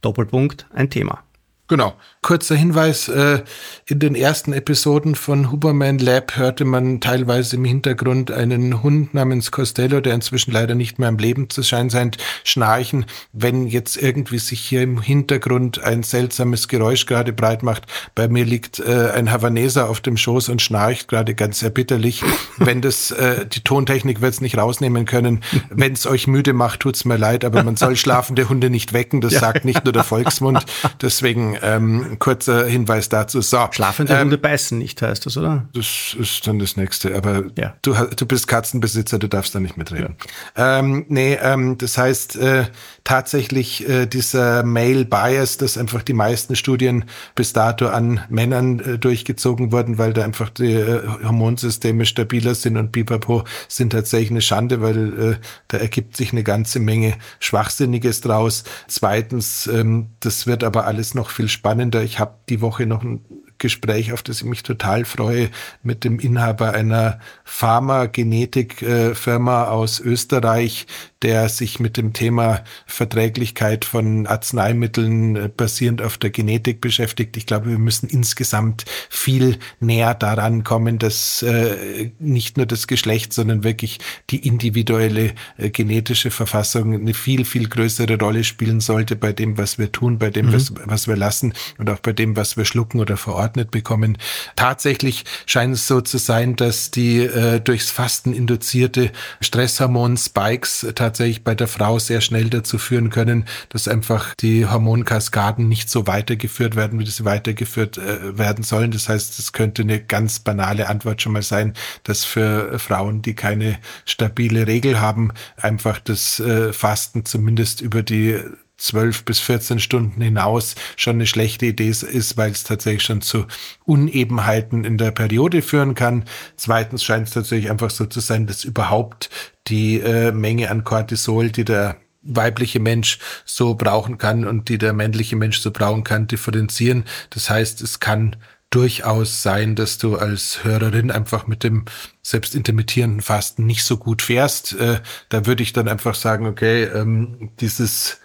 Speaker 1: Doppelpunkt, ein Thema.
Speaker 3: Genau. Kurzer Hinweis, äh, in den ersten Episoden von Huberman Lab hörte man teilweise im Hintergrund einen Hund namens Costello, der inzwischen leider nicht mehr am Leben zu sein scheint, schnarchen. Wenn jetzt irgendwie sich hier im Hintergrund ein seltsames Geräusch gerade breit macht, bei mir liegt äh, ein Havaneser auf dem Schoß und schnarcht gerade ganz erbitterlich. Wenn das, äh, die Tontechnik wird es nicht rausnehmen können. Wenn es euch müde macht, tut's mir leid, aber man soll schlafende Hunde nicht wecken, das sagt nicht nur der Volksmund. Deswegen ähm, kurzer Hinweis dazu. So,
Speaker 1: Schlafende ähm, Hunde beißen nicht, heißt das, oder?
Speaker 3: Das ist dann das nächste. Aber ja. du, du bist Katzenbesitzer, du darfst da nicht mitreden. Ja. Ähm, nee, ähm, das heißt äh, tatsächlich äh, dieser Male Bias, dass einfach die meisten Studien bis dato an Männern äh, durchgezogen wurden, weil da einfach die äh, Hormonsysteme stabiler sind und Pipapo sind tatsächlich eine Schande, weil äh, da ergibt sich eine ganze Menge Schwachsinniges draus. Zweitens, ähm, das wird aber alles noch viel spannender. Ich habe die Woche noch ein Gespräch, auf das ich mich total freue, mit dem Inhaber einer Pharmagenetik-Firma aus Österreich, der sich mit dem Thema Verträglichkeit von Arzneimitteln äh, basierend auf der Genetik beschäftigt. Ich glaube, wir müssen insgesamt viel näher daran kommen, dass äh, nicht nur das Geschlecht, sondern wirklich die individuelle äh, genetische Verfassung eine viel, viel größere Rolle spielen sollte bei dem, was wir tun, bei dem, mhm. was, was wir lassen und auch bei dem, was wir schlucken oder verordnet bekommen. Tatsächlich scheint es so zu sein, dass die äh, durchs Fasten induzierte Stresshormon-Spikes tatsächlich bei der Frau sehr schnell dazu führen können, dass einfach die Hormonkaskaden nicht so weitergeführt werden, wie sie weitergeführt äh, werden sollen. Das heißt, es könnte eine ganz banale Antwort schon mal sein, dass für Frauen, die keine stabile Regel haben, einfach das äh, Fasten zumindest über die 12 bis 14 Stunden hinaus schon eine schlechte Idee ist, weil es tatsächlich schon zu Unebenheiten in der Periode führen kann. Zweitens scheint es tatsächlich einfach so zu sein, dass überhaupt die äh, Menge an Cortisol, die der weibliche Mensch so brauchen kann und die der männliche Mensch so brauchen kann, differenzieren. Das heißt, es kann durchaus sein, dass du als Hörerin einfach mit dem selbst intermittierenden Fasten nicht so gut fährst. Äh, da würde ich dann einfach sagen, okay, ähm, dieses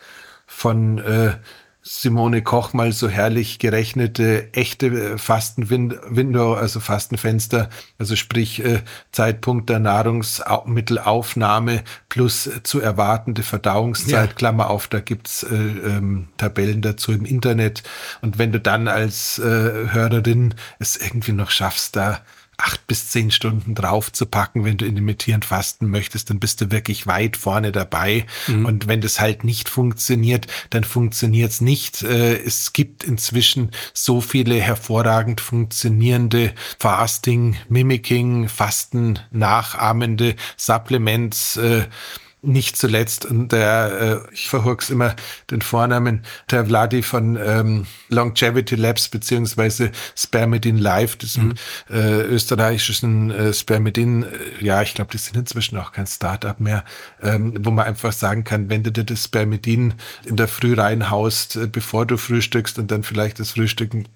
Speaker 3: von äh, Simone Koch mal so herrlich gerechnete echte äh, Fastenwindow, also Fastenfenster, also sprich äh, Zeitpunkt der Nahrungsmittelaufnahme plus äh, zu erwartende Verdauungszeit, ja. Klammer auf, da gibt's äh, ähm, Tabellen dazu im Internet. Und wenn du dann als äh, Hörerin es irgendwie noch schaffst, da acht bis zehn Stunden drauf zu packen, wenn du intermittierend fasten möchtest, dann bist du wirklich weit vorne dabei. Mhm. Und wenn das halt nicht funktioniert, dann funktioniert es nicht. Äh, es gibt inzwischen so viele hervorragend funktionierende Fasting, Mimicking, Fasten nachahmende Supplements, äh, nicht zuletzt, und der, äh, ich verhurks immer den Vornamen, der Vladi von ähm, Longevity Labs beziehungsweise Spermidin Live, diesem mhm. äh, österreichischen äh, Spermidin, äh, ja, ich glaube, die sind inzwischen auch kein Startup mehr, ähm, wo man einfach sagen kann, wenn du dir das Spermidin in der Früh reinhaust, äh, bevor du frühstückst und dann vielleicht das Frühstücken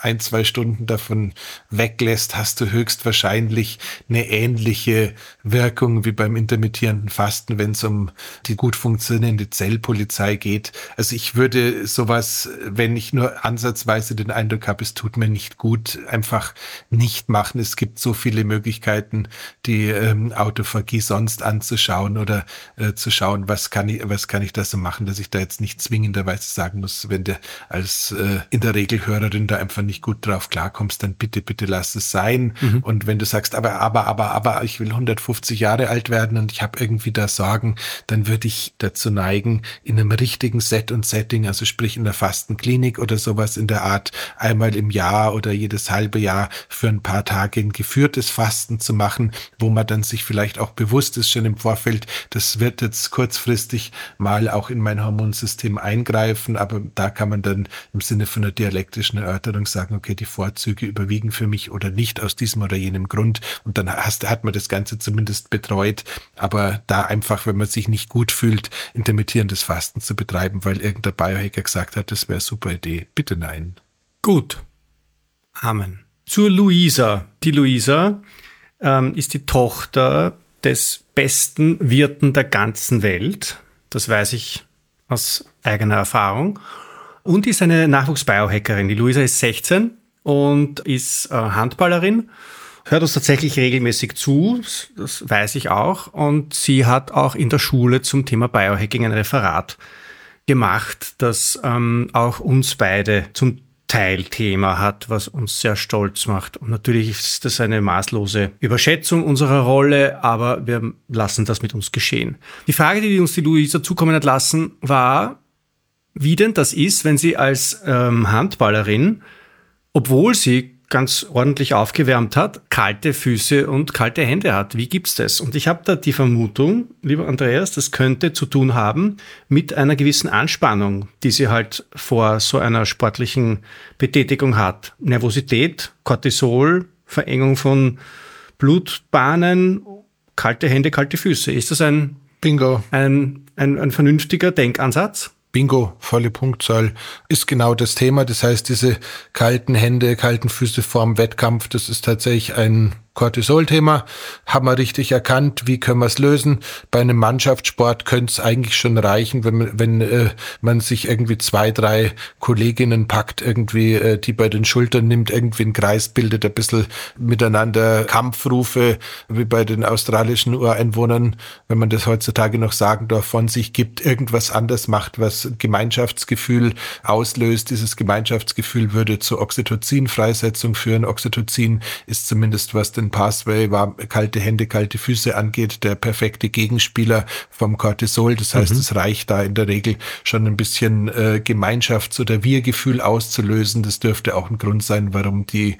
Speaker 3: ein, zwei Stunden davon weglässt, hast du höchstwahrscheinlich eine ähnliche Wirkung wie beim intermittierenden Fasten, wenn es um die gut funktionierende Zellpolizei geht. Also ich würde sowas, wenn ich nur ansatzweise den Eindruck habe, es tut mir nicht gut, einfach nicht machen. Es gibt so viele Möglichkeiten, die ähm, Autophagie sonst anzuschauen oder äh, zu schauen, was kann ich, was kann ich da so machen, dass ich da jetzt nicht zwingenderweise sagen muss, wenn du als äh, in der Regel Hörerin da einfach nicht gut drauf klarkommst, dann bitte, bitte lass es sein. Mhm. Und wenn du sagst, aber, aber, aber, aber, ich will 150 Jahre alt werden und ich habe irgendwie da Sorgen, dann würde ich dazu neigen, in einem richtigen Set und Setting, also sprich in der Fastenklinik oder sowas in der Art, einmal im Jahr oder jedes halbe Jahr für ein paar Tage ein geführtes Fasten zu machen, wo man dann sich vielleicht auch bewusst ist schon im Vorfeld, das wird jetzt kurzfristig mal auch in mein Hormonsystem eingreifen, aber da kann man dann im Sinne von einer dialektischen Erörterung sagen, sagen, okay, die Vorzüge überwiegen für mich oder nicht aus diesem oder jenem Grund. Und dann hast, hat man das Ganze zumindest betreut. Aber da einfach, wenn man sich nicht gut fühlt, intermittierendes Fasten zu betreiben, weil irgendein Biohacker gesagt hat, das wäre super Idee. Bitte nein.
Speaker 1: Gut. Amen. Zur Luisa. Die Luisa ähm, ist die Tochter des besten Wirten der ganzen Welt. Das weiß ich aus eigener Erfahrung und ist eine Nachwuchsbiohackerin. Die Luisa ist 16 und ist äh, Handballerin, hört uns tatsächlich regelmäßig zu, das weiß ich auch. Und sie hat auch in der Schule zum Thema Biohacking ein Referat gemacht, das ähm, auch uns beide zum Teilthema hat, was uns sehr stolz macht. Und natürlich ist das eine maßlose Überschätzung unserer Rolle, aber wir lassen das mit uns geschehen. Die Frage, die uns die Luisa zukommen hat lassen, war, wie denn das ist, wenn sie als ähm, Handballerin, obwohl sie ganz ordentlich aufgewärmt hat, kalte Füße und kalte Hände hat. Wie gibt's das? Und ich habe da die Vermutung, lieber Andreas, das könnte zu tun haben mit einer gewissen Anspannung, die sie halt vor so einer sportlichen Betätigung hat. Nervosität, Cortisol, Verengung von Blutbahnen, kalte Hände, kalte Füße. Ist das ein Bingo, ein, ein, ein vernünftiger Denkansatz?
Speaker 3: Bingo, volle Punktzahl, ist genau das Thema. Das heißt, diese kalten Hände, kalten Füße vorm Wettkampf, das ist tatsächlich ein Cortisol-Thema haben wir richtig erkannt, wie können wir es lösen. Bei einem Mannschaftssport könnte es eigentlich schon reichen, wenn, wenn äh, man sich irgendwie zwei, drei Kolleginnen packt, irgendwie, äh, die bei den Schultern nimmt, irgendwie einen Kreis bildet, ein bisschen miteinander Kampfrufe, wie bei den australischen Ureinwohnern, wenn man das heutzutage noch sagen darf, von sich gibt, irgendwas anders macht, was Gemeinschaftsgefühl auslöst. Dieses Gemeinschaftsgefühl würde zu Oxytocin-Freisetzung führen. Oxytocin ist zumindest, was den Pathway war, kalte Hände, kalte Füße angeht, der perfekte Gegenspieler vom Cortisol. Das heißt, mhm. es reicht da in der Regel schon ein bisschen äh, Gemeinschafts- oder Wir-Gefühl auszulösen. Das dürfte auch ein Grund sein, warum die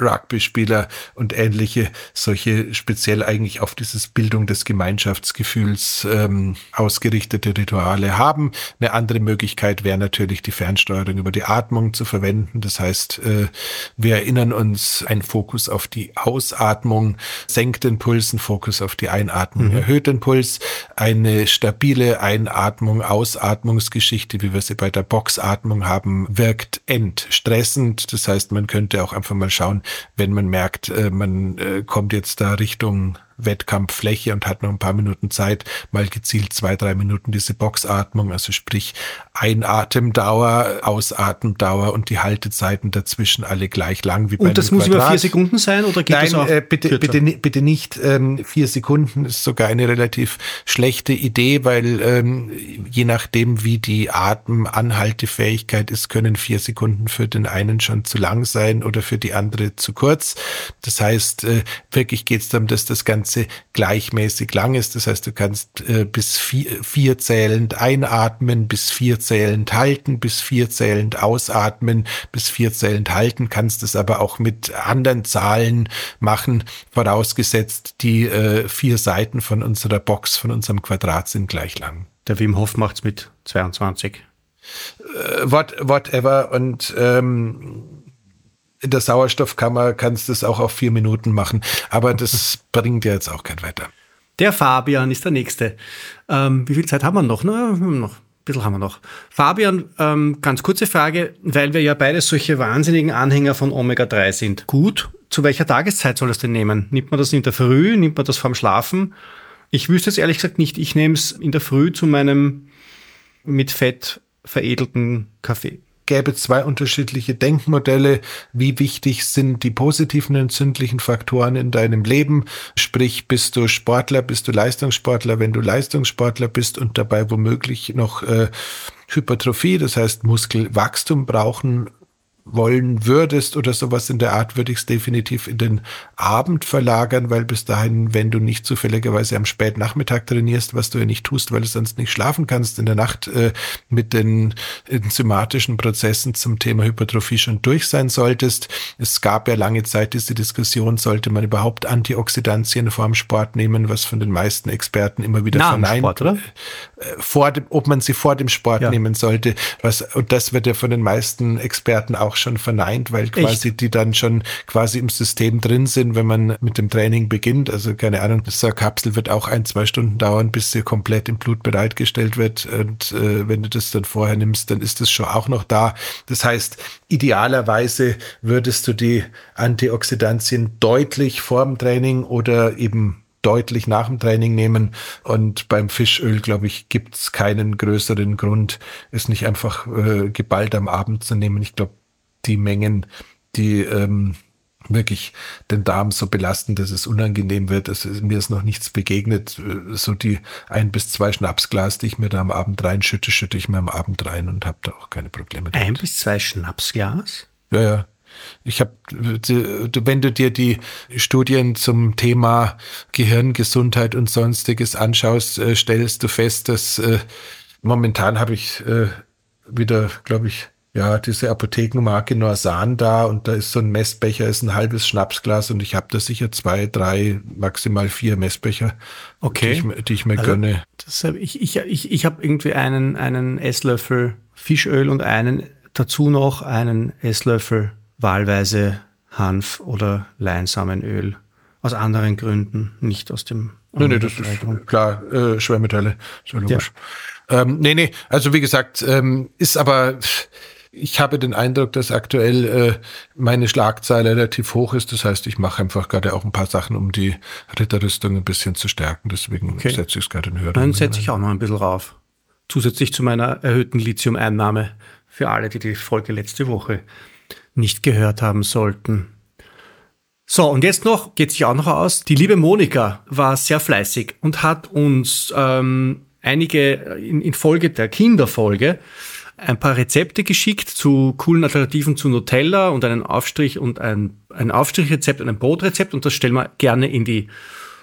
Speaker 3: Rugby-Spieler und ähnliche solche speziell eigentlich auf dieses Bildung des Gemeinschaftsgefühls ähm, ausgerichtete Rituale haben. Eine andere Möglichkeit wäre natürlich die Fernsteuerung über die Atmung zu verwenden. Das heißt, äh, wir erinnern uns, ein Fokus auf die Ausatmung senkt den Puls, ein Fokus auf die Einatmung mhm. erhöht den Puls. Eine stabile Einatmung, Ausatmungsgeschichte, wie wir sie bei der Boxatmung haben, wirkt entstressend. Das heißt, man könnte auch einfach mal schauen, wenn man merkt, äh, man äh, kommt jetzt da Richtung Wettkampffläche und hat noch ein paar Minuten Zeit, mal gezielt zwei, drei Minuten diese Boxatmung, also sprich Einatemdauer, Ausatemdauer und die Haltezeiten dazwischen alle gleich lang wie bei
Speaker 1: Und das muss Quadrat. über vier Sekunden sein oder geht
Speaker 3: Nein,
Speaker 1: das auch?
Speaker 3: Äh, bitte, bitte, bitte nicht. Ähm, vier Sekunden ist sogar eine relativ schlechte Idee, weil ähm, je nachdem, wie die Atemanhaltefähigkeit ist, können vier Sekunden für den einen schon zu lang sein oder für die andere zu kurz. Das heißt, äh, wirklich geht es darum, dass das Ganze Ganze gleichmäßig lang ist. Das heißt, du kannst äh, bis vier, vier zählend einatmen, bis vier zählend halten, bis vier zählend ausatmen, bis vier zählend halten. Kannst es aber auch mit anderen Zahlen machen, vorausgesetzt die äh, vier Seiten von unserer Box, von unserem Quadrat sind gleich lang.
Speaker 1: Der Wim Hof macht's mit 22.
Speaker 3: Äh, what, whatever. Und ähm, in der Sauerstoffkammer kannst du es auch auf vier Minuten machen, aber das bringt dir jetzt auch kein weiter.
Speaker 1: Der Fabian ist der Nächste. Ähm, wie viel Zeit haben wir noch? Na, noch ein bisschen haben wir noch. Fabian, ähm, ganz kurze Frage, weil wir ja beide solche wahnsinnigen Anhänger von Omega-3 sind. Gut, zu welcher Tageszeit soll es denn nehmen? Nimmt man das in der Früh? Nimmt man das vorm Schlafen? Ich wüsste es ehrlich gesagt nicht. Ich nehme es in der Früh zu meinem mit Fett veredelten Kaffee
Speaker 3: gäbe zwei unterschiedliche Denkmodelle. Wie wichtig sind die positiven entzündlichen Faktoren in deinem Leben? Sprich, bist du Sportler, bist du Leistungssportler? Wenn du Leistungssportler bist und dabei womöglich noch äh, Hypertrophie, das heißt Muskelwachstum brauchen wollen würdest oder sowas in der Art, würde ich es definitiv in den Abend verlagern, weil bis dahin, wenn du nicht zufälligerweise am Spätnachmittag trainierst, was du ja nicht tust, weil du sonst nicht schlafen kannst, in der Nacht äh, mit den enzymatischen Prozessen zum Thema Hypertrophie schon durch sein solltest. Es gab ja lange Zeit diese Diskussion, sollte man überhaupt Antioxidantien vor dem Sport nehmen, was von den meisten Experten immer wieder verneint.
Speaker 1: Sport, oder?
Speaker 3: Äh, vor dem, ob man sie vor dem Sport ja. nehmen sollte. Was, und das wird ja von den meisten Experten auch auch schon verneint, weil quasi Echt? die dann schon quasi im System drin sind, wenn man mit dem Training beginnt. Also keine Ahnung, so eine Kapsel wird auch ein, zwei Stunden dauern, bis sie komplett im Blut bereitgestellt wird. Und äh, wenn du das dann vorher nimmst, dann ist das schon auch noch da. Das heißt, idealerweise würdest du die Antioxidantien deutlich vor dem Training oder eben deutlich nach dem Training nehmen. Und beim Fischöl, glaube ich, gibt es keinen größeren Grund, es nicht einfach äh, geballt am Abend zu nehmen. Ich glaube, die Mengen, die ähm, wirklich den Darm so belasten, dass es unangenehm wird. Also mir ist noch nichts begegnet. So die ein bis zwei Schnapsglas, die ich mir da am Abend reinschütte, schütte ich mir am Abend rein und habe da auch keine Probleme
Speaker 1: damit. Ein bis zwei Schnapsglas?
Speaker 3: Ja, ja. Ich habe, wenn du dir die Studien zum Thema Gehirngesundheit und sonstiges anschaust, äh, stellst du fest, dass äh, momentan habe ich äh, wieder, glaube ich, ja, diese Apothekenmarke Norsan da und da ist so ein Messbecher, ist ein halbes Schnapsglas und ich habe da sicher zwei, drei, maximal vier Messbecher,
Speaker 1: okay.
Speaker 3: die, ich, die ich mir also, gönne.
Speaker 1: Deshalb, ich ich, ich, ich habe irgendwie einen, einen Esslöffel Fischöl und einen dazu noch einen Esslöffel wahlweise Hanf oder Leinsamenöl. Aus anderen Gründen, nicht aus dem.
Speaker 3: Nee, nee, das ist klar, äh, Schwermetalle, so logisch. Ja. Ähm, nee, nee, also wie gesagt, ähm, ist aber Ich habe den Eindruck, dass aktuell äh, meine Schlagzeile relativ hoch ist. Das heißt, ich mache einfach gerade auch ein paar Sachen, um die Ritterrüstung ein bisschen zu stärken. Deswegen okay. setze ich es gerade in höher.
Speaker 1: Dann setze ich auch noch ein bisschen rauf. Zusätzlich zu meiner erhöhten Lithium-Einnahme für alle, die die Folge letzte Woche nicht gehört haben sollten. So, und jetzt noch, geht sich auch noch aus, die liebe Monika war sehr fleißig und hat uns ähm, einige in, in Folge der Kinderfolge ein paar Rezepte geschickt zu coolen Alternativen zu Nutella und einen Aufstrich und ein, ein Aufstrichrezept und ein Brotrezept und das stellen wir gerne in die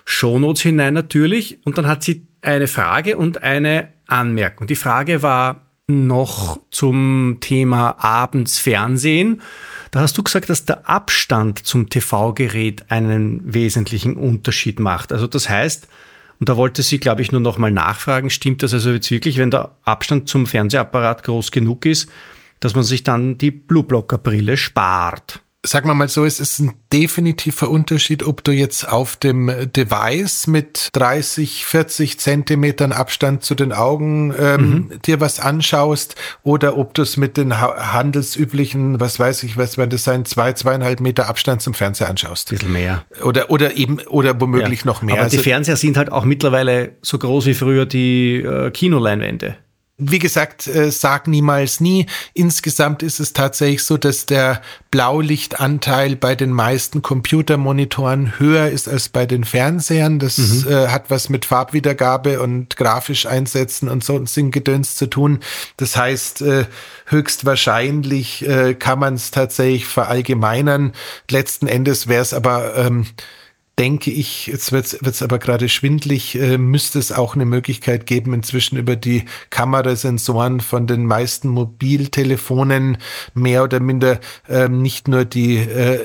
Speaker 1: Shownotes hinein natürlich. Und dann hat sie eine Frage und eine Anmerkung. Die Frage war noch zum Thema abends Fernsehen. Da hast du gesagt, dass der Abstand zum TV-Gerät einen wesentlichen Unterschied macht. Also das heißt, und da wollte sie, glaube ich, nur noch mal nachfragen, stimmt das also jetzt wirklich, wenn der Abstand zum Fernsehapparat groß genug ist, dass man sich dann die Blueblocker-Brille spart?
Speaker 3: Sag mal mal so, es ist ein definitiver Unterschied, ob du jetzt auf dem Device mit 30, 40 Zentimetern Abstand zu den Augen ähm, mhm. dir was anschaust oder ob du es mit den handelsüblichen, was weiß ich, was werden das sein, zwei, zweieinhalb Meter Abstand zum Fernseher anschaust.
Speaker 1: Ein bisschen mehr.
Speaker 3: Oder, oder eben, oder womöglich ja. noch mehr.
Speaker 1: Aber die also, Fernseher sind halt auch mittlerweile so groß wie früher die äh, Kinoleinwände
Speaker 3: wie gesagt, äh, sag niemals nie. Insgesamt ist es tatsächlich so, dass der Blaulichtanteil bei den meisten Computermonitoren höher ist als bei den Fernsehern. Das mhm. äh, hat was mit Farbwiedergabe und grafisch einsetzen und so ein Singgedöns zu tun. Das heißt, äh, höchstwahrscheinlich äh, kann man es tatsächlich verallgemeinern. Letzten Endes wäre es aber ähm, denke ich, jetzt wird es aber gerade schwindlig, äh, müsste es auch eine Möglichkeit geben, inzwischen über die Kamerasensoren von den meisten Mobiltelefonen mehr oder minder äh, nicht nur die äh,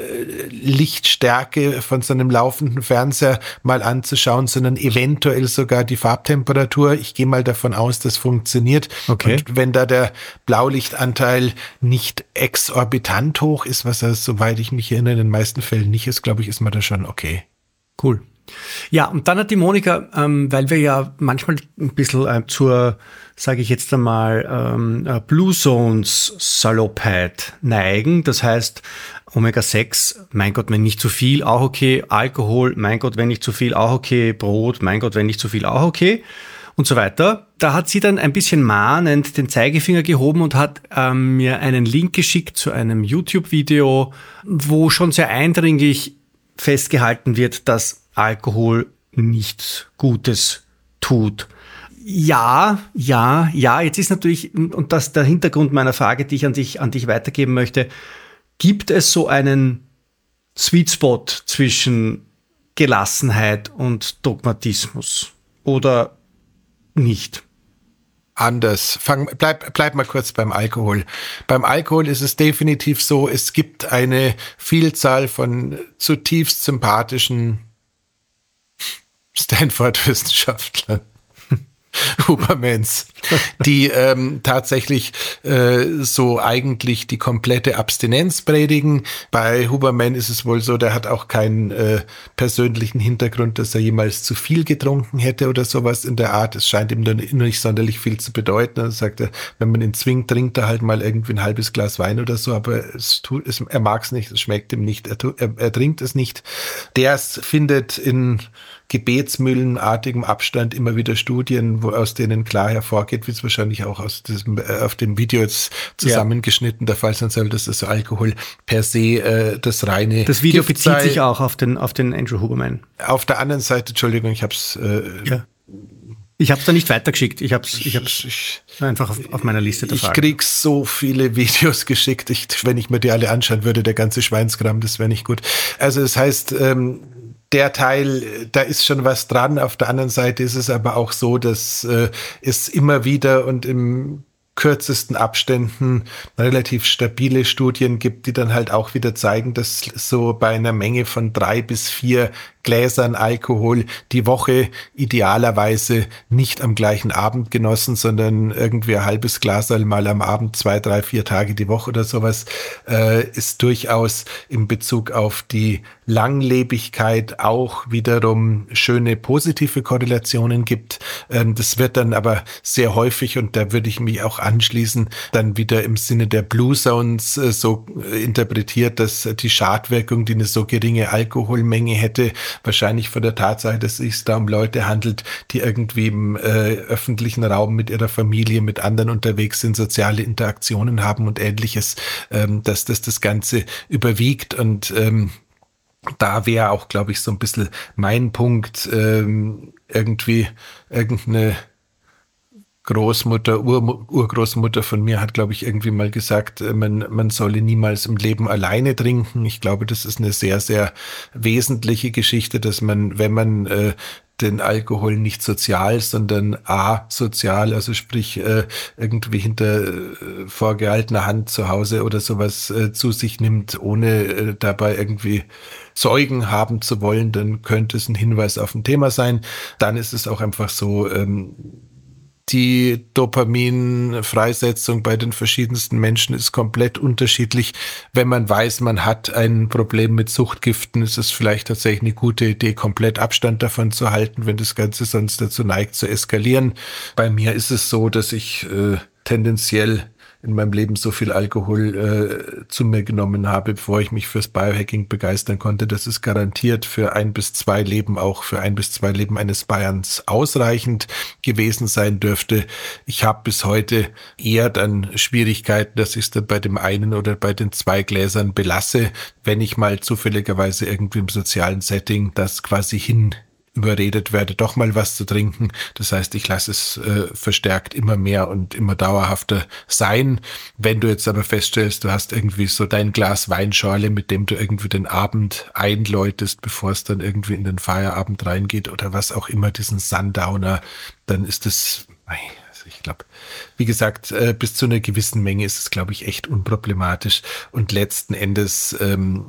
Speaker 3: Lichtstärke von so einem laufenden Fernseher mal anzuschauen, sondern eventuell sogar die Farbtemperatur. Ich gehe mal davon aus, das funktioniert. Okay. Und wenn da der Blaulichtanteil nicht exorbitant hoch ist, was er, soweit ich mich erinnere, in den meisten Fällen nicht ist, glaube ich, ist man da schon okay.
Speaker 1: Cool. Ja, und dann hat die Monika, ähm, weil wir ja manchmal ein bisschen äh, zur, sage ich jetzt einmal, ähm, äh, Blue Zones Saloppheit neigen. Das heißt, Omega-6, mein Gott, wenn nicht zu viel, auch okay. Alkohol, mein Gott, wenn nicht zu viel, auch okay. Brot, mein Gott, wenn nicht zu viel, auch okay. Und so weiter. Da hat sie dann ein bisschen mahnend den Zeigefinger gehoben und hat ähm, mir einen Link geschickt zu einem YouTube-Video, wo schon sehr eindringlich festgehalten wird, dass Alkohol nichts Gutes tut. Ja, ja, ja, jetzt ist natürlich, und das ist der Hintergrund meiner Frage, die ich an dich, an dich weitergeben möchte, gibt es so einen Sweet Spot zwischen Gelassenheit und Dogmatismus oder nicht?
Speaker 3: Anders. Fang, bleib, bleib mal kurz beim Alkohol. Beim Alkohol ist es definitiv so, es gibt eine Vielzahl von zutiefst sympathischen Stanford-Wissenschaftlern, Hubermans, die ähm, tatsächlich äh, so eigentlich die komplette Abstinenz predigen. Bei Huberman ist es wohl so, der hat auch keinen äh, persönlichen Hintergrund, dass er jemals zu viel getrunken hätte oder sowas in der Art. Es scheint ihm dann nicht sonderlich viel zu bedeuten. Er sagt, wenn man ihn zwingt, trinkt er halt mal irgendwie ein halbes Glas Wein oder so, aber es tut, es, er mag es nicht, es schmeckt ihm nicht, er, er, er trinkt es nicht. Der findet in gebetsmühlenartigem Abstand immer wieder Studien, wo aus denen klar hervorgeht, wie es wahrscheinlich auch aus diesem, äh, auf dem Video jetzt zusammengeschnitten ja. der Fall sein soll, dass das Alkohol per se äh, das reine
Speaker 1: Das Video Gift bezieht sei. sich auch auf den, auf den Andrew Huberman.
Speaker 3: Auf der anderen Seite, Entschuldigung, ich habe es äh,
Speaker 1: ja. Ich habe es da nicht weitergeschickt. Ich habe es ich hab's ich, einfach auf, auf, meiner Liste
Speaker 3: der Ich krieg so viele Videos geschickt. Ich, wenn ich mir die alle anschauen würde, der ganze Schweinskram, das wäre nicht gut. Also das heißt, ähm, der Teil, da ist schon was dran. Auf der anderen Seite ist es aber auch so, dass äh, es immer wieder und im kürzesten Abständen relativ stabile Studien gibt, die dann halt auch wieder zeigen, dass so bei einer Menge von drei bis vier Gläsern Alkohol die Woche idealerweise nicht am gleichen Abend genossen, sondern irgendwie ein halbes Glas mal am Abend, zwei, drei, vier Tage die Woche oder sowas, äh, ist durchaus in Bezug auf die Langlebigkeit auch wiederum schöne positive Korrelationen gibt. Ähm, das wird dann aber sehr häufig, und da würde ich mich auch anschließen, dann wieder im Sinne der Blue Zones äh, so interpretiert, dass die Schadwirkung, die eine so geringe Alkoholmenge hätte, wahrscheinlich von der Tatsache, dass es sich da um Leute handelt, die irgendwie im äh, öffentlichen Raum mit ihrer Familie, mit anderen unterwegs sind, soziale Interaktionen haben und ähnliches, ähm, dass das das Ganze überwiegt. Und ähm, da wäre auch, glaube ich, so ein bisschen mein Punkt, ähm, irgendwie irgendeine Großmutter, Ur, Urgroßmutter von mir hat, glaube ich, irgendwie mal gesagt, äh, man, man solle niemals im Leben alleine trinken. Ich glaube, das ist eine sehr, sehr wesentliche Geschichte, dass man, wenn man äh, den Alkohol nicht sozial, sondern asozial, also sprich äh, irgendwie hinter äh, vorgehaltener Hand zu Hause oder sowas äh, zu sich nimmt, ohne äh, dabei irgendwie Zeugen haben zu wollen, dann könnte es ein Hinweis auf ein Thema sein. Dann ist es auch einfach so, ähm, die Dopaminfreisetzung bei den verschiedensten Menschen ist komplett unterschiedlich. Wenn man weiß, man hat ein Problem mit Suchtgiften, ist es vielleicht tatsächlich eine gute Idee, komplett Abstand davon zu halten, wenn das Ganze sonst dazu neigt zu eskalieren. Bei mir ist es so, dass ich äh, tendenziell in meinem Leben so viel Alkohol äh, zu mir genommen habe, bevor ich mich fürs Biohacking begeistern konnte. Das ist garantiert für ein bis zwei Leben, auch für ein bis zwei Leben eines Bayerns ausreichend gewesen sein dürfte. Ich habe bis heute eher dann Schwierigkeiten, dass ich es dann bei dem einen oder bei den zwei Gläsern belasse, wenn ich mal zufälligerweise irgendwie im sozialen Setting das quasi hin überredet werde, doch mal was zu trinken. Das heißt, ich lasse es äh, verstärkt immer mehr und immer dauerhafter sein. Wenn du jetzt aber feststellst, du hast irgendwie so dein Glas Weinschorle, mit dem du irgendwie den Abend einläutest, bevor es dann irgendwie in den Feierabend reingeht oder was auch immer, diesen Sundowner, dann ist es, also ich glaube, wie gesagt, äh, bis zu einer gewissen Menge ist es, glaube ich, echt unproblematisch. Und letzten Endes ähm,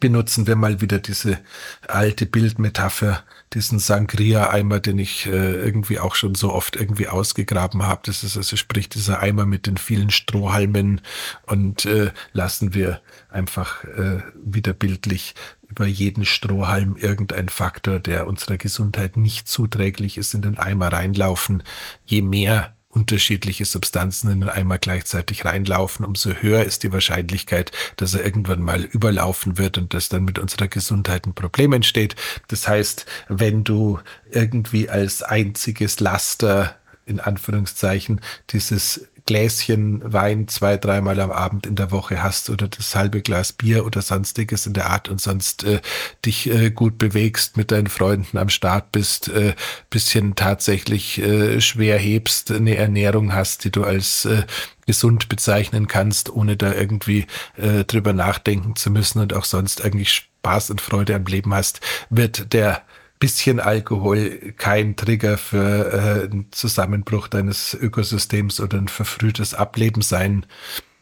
Speaker 3: benutzen wir mal wieder diese alte Bildmetapher diesen Sangria-Eimer, den ich äh, irgendwie auch schon so oft irgendwie ausgegraben habe. Das ist also sprich dieser Eimer mit den vielen Strohhalmen und äh, lassen wir einfach äh, wieder bildlich über jeden Strohhalm irgendein Faktor, der unserer Gesundheit nicht zuträglich ist, in den Eimer reinlaufen. Je mehr unterschiedliche Substanzen in den Eimer gleichzeitig reinlaufen, umso höher ist die Wahrscheinlichkeit, dass er irgendwann mal überlaufen wird und dass dann mit unserer Gesundheit ein Problem entsteht. Das heißt, wenn du irgendwie als einziges Laster in Anführungszeichen dieses Gläschen Wein zwei, dreimal am Abend in der Woche hast oder das halbe Glas Bier oder sonstiges in der Art und sonst äh, dich äh, gut bewegst, mit deinen Freunden am Start bist, äh, bisschen tatsächlich äh, schwer hebst, eine Ernährung hast, die du als äh, gesund bezeichnen kannst, ohne da irgendwie äh, drüber nachdenken zu müssen und auch sonst eigentlich Spaß und Freude am Leben hast, wird der bisschen Alkohol kein Trigger für äh, einen Zusammenbruch deines Ökosystems oder ein verfrühtes Ableben sein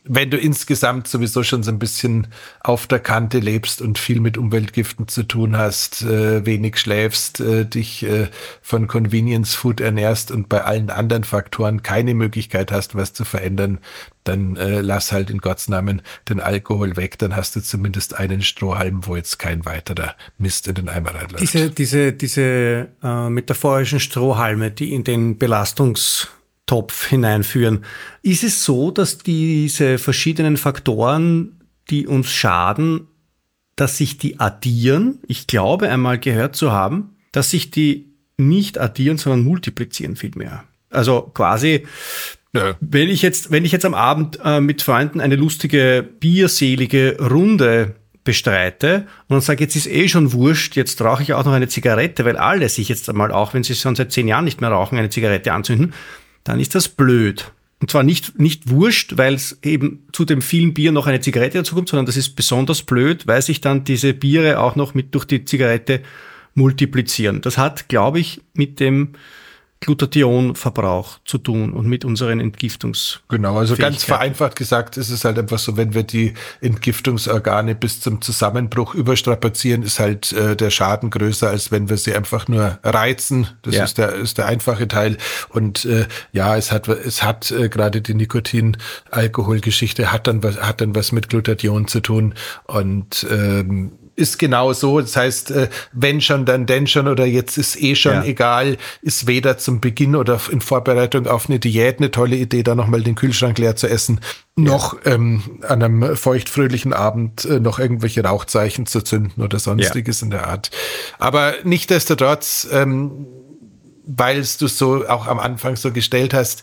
Speaker 3: wenn du insgesamt sowieso schon so ein bisschen auf der Kante lebst und viel mit Umweltgiften zu tun hast, äh, wenig schläfst, äh, dich äh, von Convenience Food ernährst und bei allen anderen Faktoren keine Möglichkeit hast, was zu verändern, dann äh, lass halt in Gottes Namen den Alkohol weg, dann hast du zumindest einen Strohhalm, wo jetzt kein weiterer Mist in den Eimer reinläuft.
Speaker 1: Diese, diese, diese äh, metaphorischen Strohhalme, die in den Belastungs Topf hineinführen. Ist es so, dass diese verschiedenen Faktoren, die uns schaden, dass sich die addieren? Ich glaube einmal gehört zu haben, dass sich die nicht addieren, sondern multiplizieren vielmehr. Also quasi, ja. wenn ich jetzt, wenn ich jetzt am Abend äh, mit Freunden eine lustige, bierselige Runde bestreite und dann sage, jetzt ist eh schon wurscht, jetzt rauche ich auch noch eine Zigarette, weil alle sich jetzt einmal auch, wenn sie schon seit zehn Jahren nicht mehr rauchen, eine Zigarette anzünden, dann ist das blöd. Und zwar nicht, nicht wurscht, weil es eben zu dem vielen Bier noch eine Zigarette dazukommt, sondern das ist besonders blöd, weil sich dann diese Biere auch noch mit durch die Zigarette multiplizieren. Das hat, glaube ich, mit dem Glutathionverbrauch zu tun und mit unseren Entgiftungs.
Speaker 3: Genau, also ganz vereinfacht gesagt ist es halt einfach so, wenn wir die Entgiftungsorgane bis zum Zusammenbruch überstrapazieren, ist halt äh, der Schaden größer, als wenn wir sie einfach nur reizen. Das ja. ist der ist der einfache Teil. Und äh, ja, es hat es hat äh, gerade die Nikotin-Alkohol-Geschichte hat dann was hat dann was mit Glutathion zu tun und ähm, ist genau so. Das heißt, äh, wenn schon, dann denn schon oder jetzt ist eh schon ja. egal, ist weder zum Beginn oder in Vorbereitung auf eine Diät eine tolle Idee, da nochmal den Kühlschrank leer zu essen, noch ähm, an einem feuchtfröhlichen Abend äh, noch irgendwelche Rauchzeichen zu zünden oder sonstiges ja. in der Art. Aber nichtdestotrotz, ähm, weil du so auch am Anfang so gestellt hast,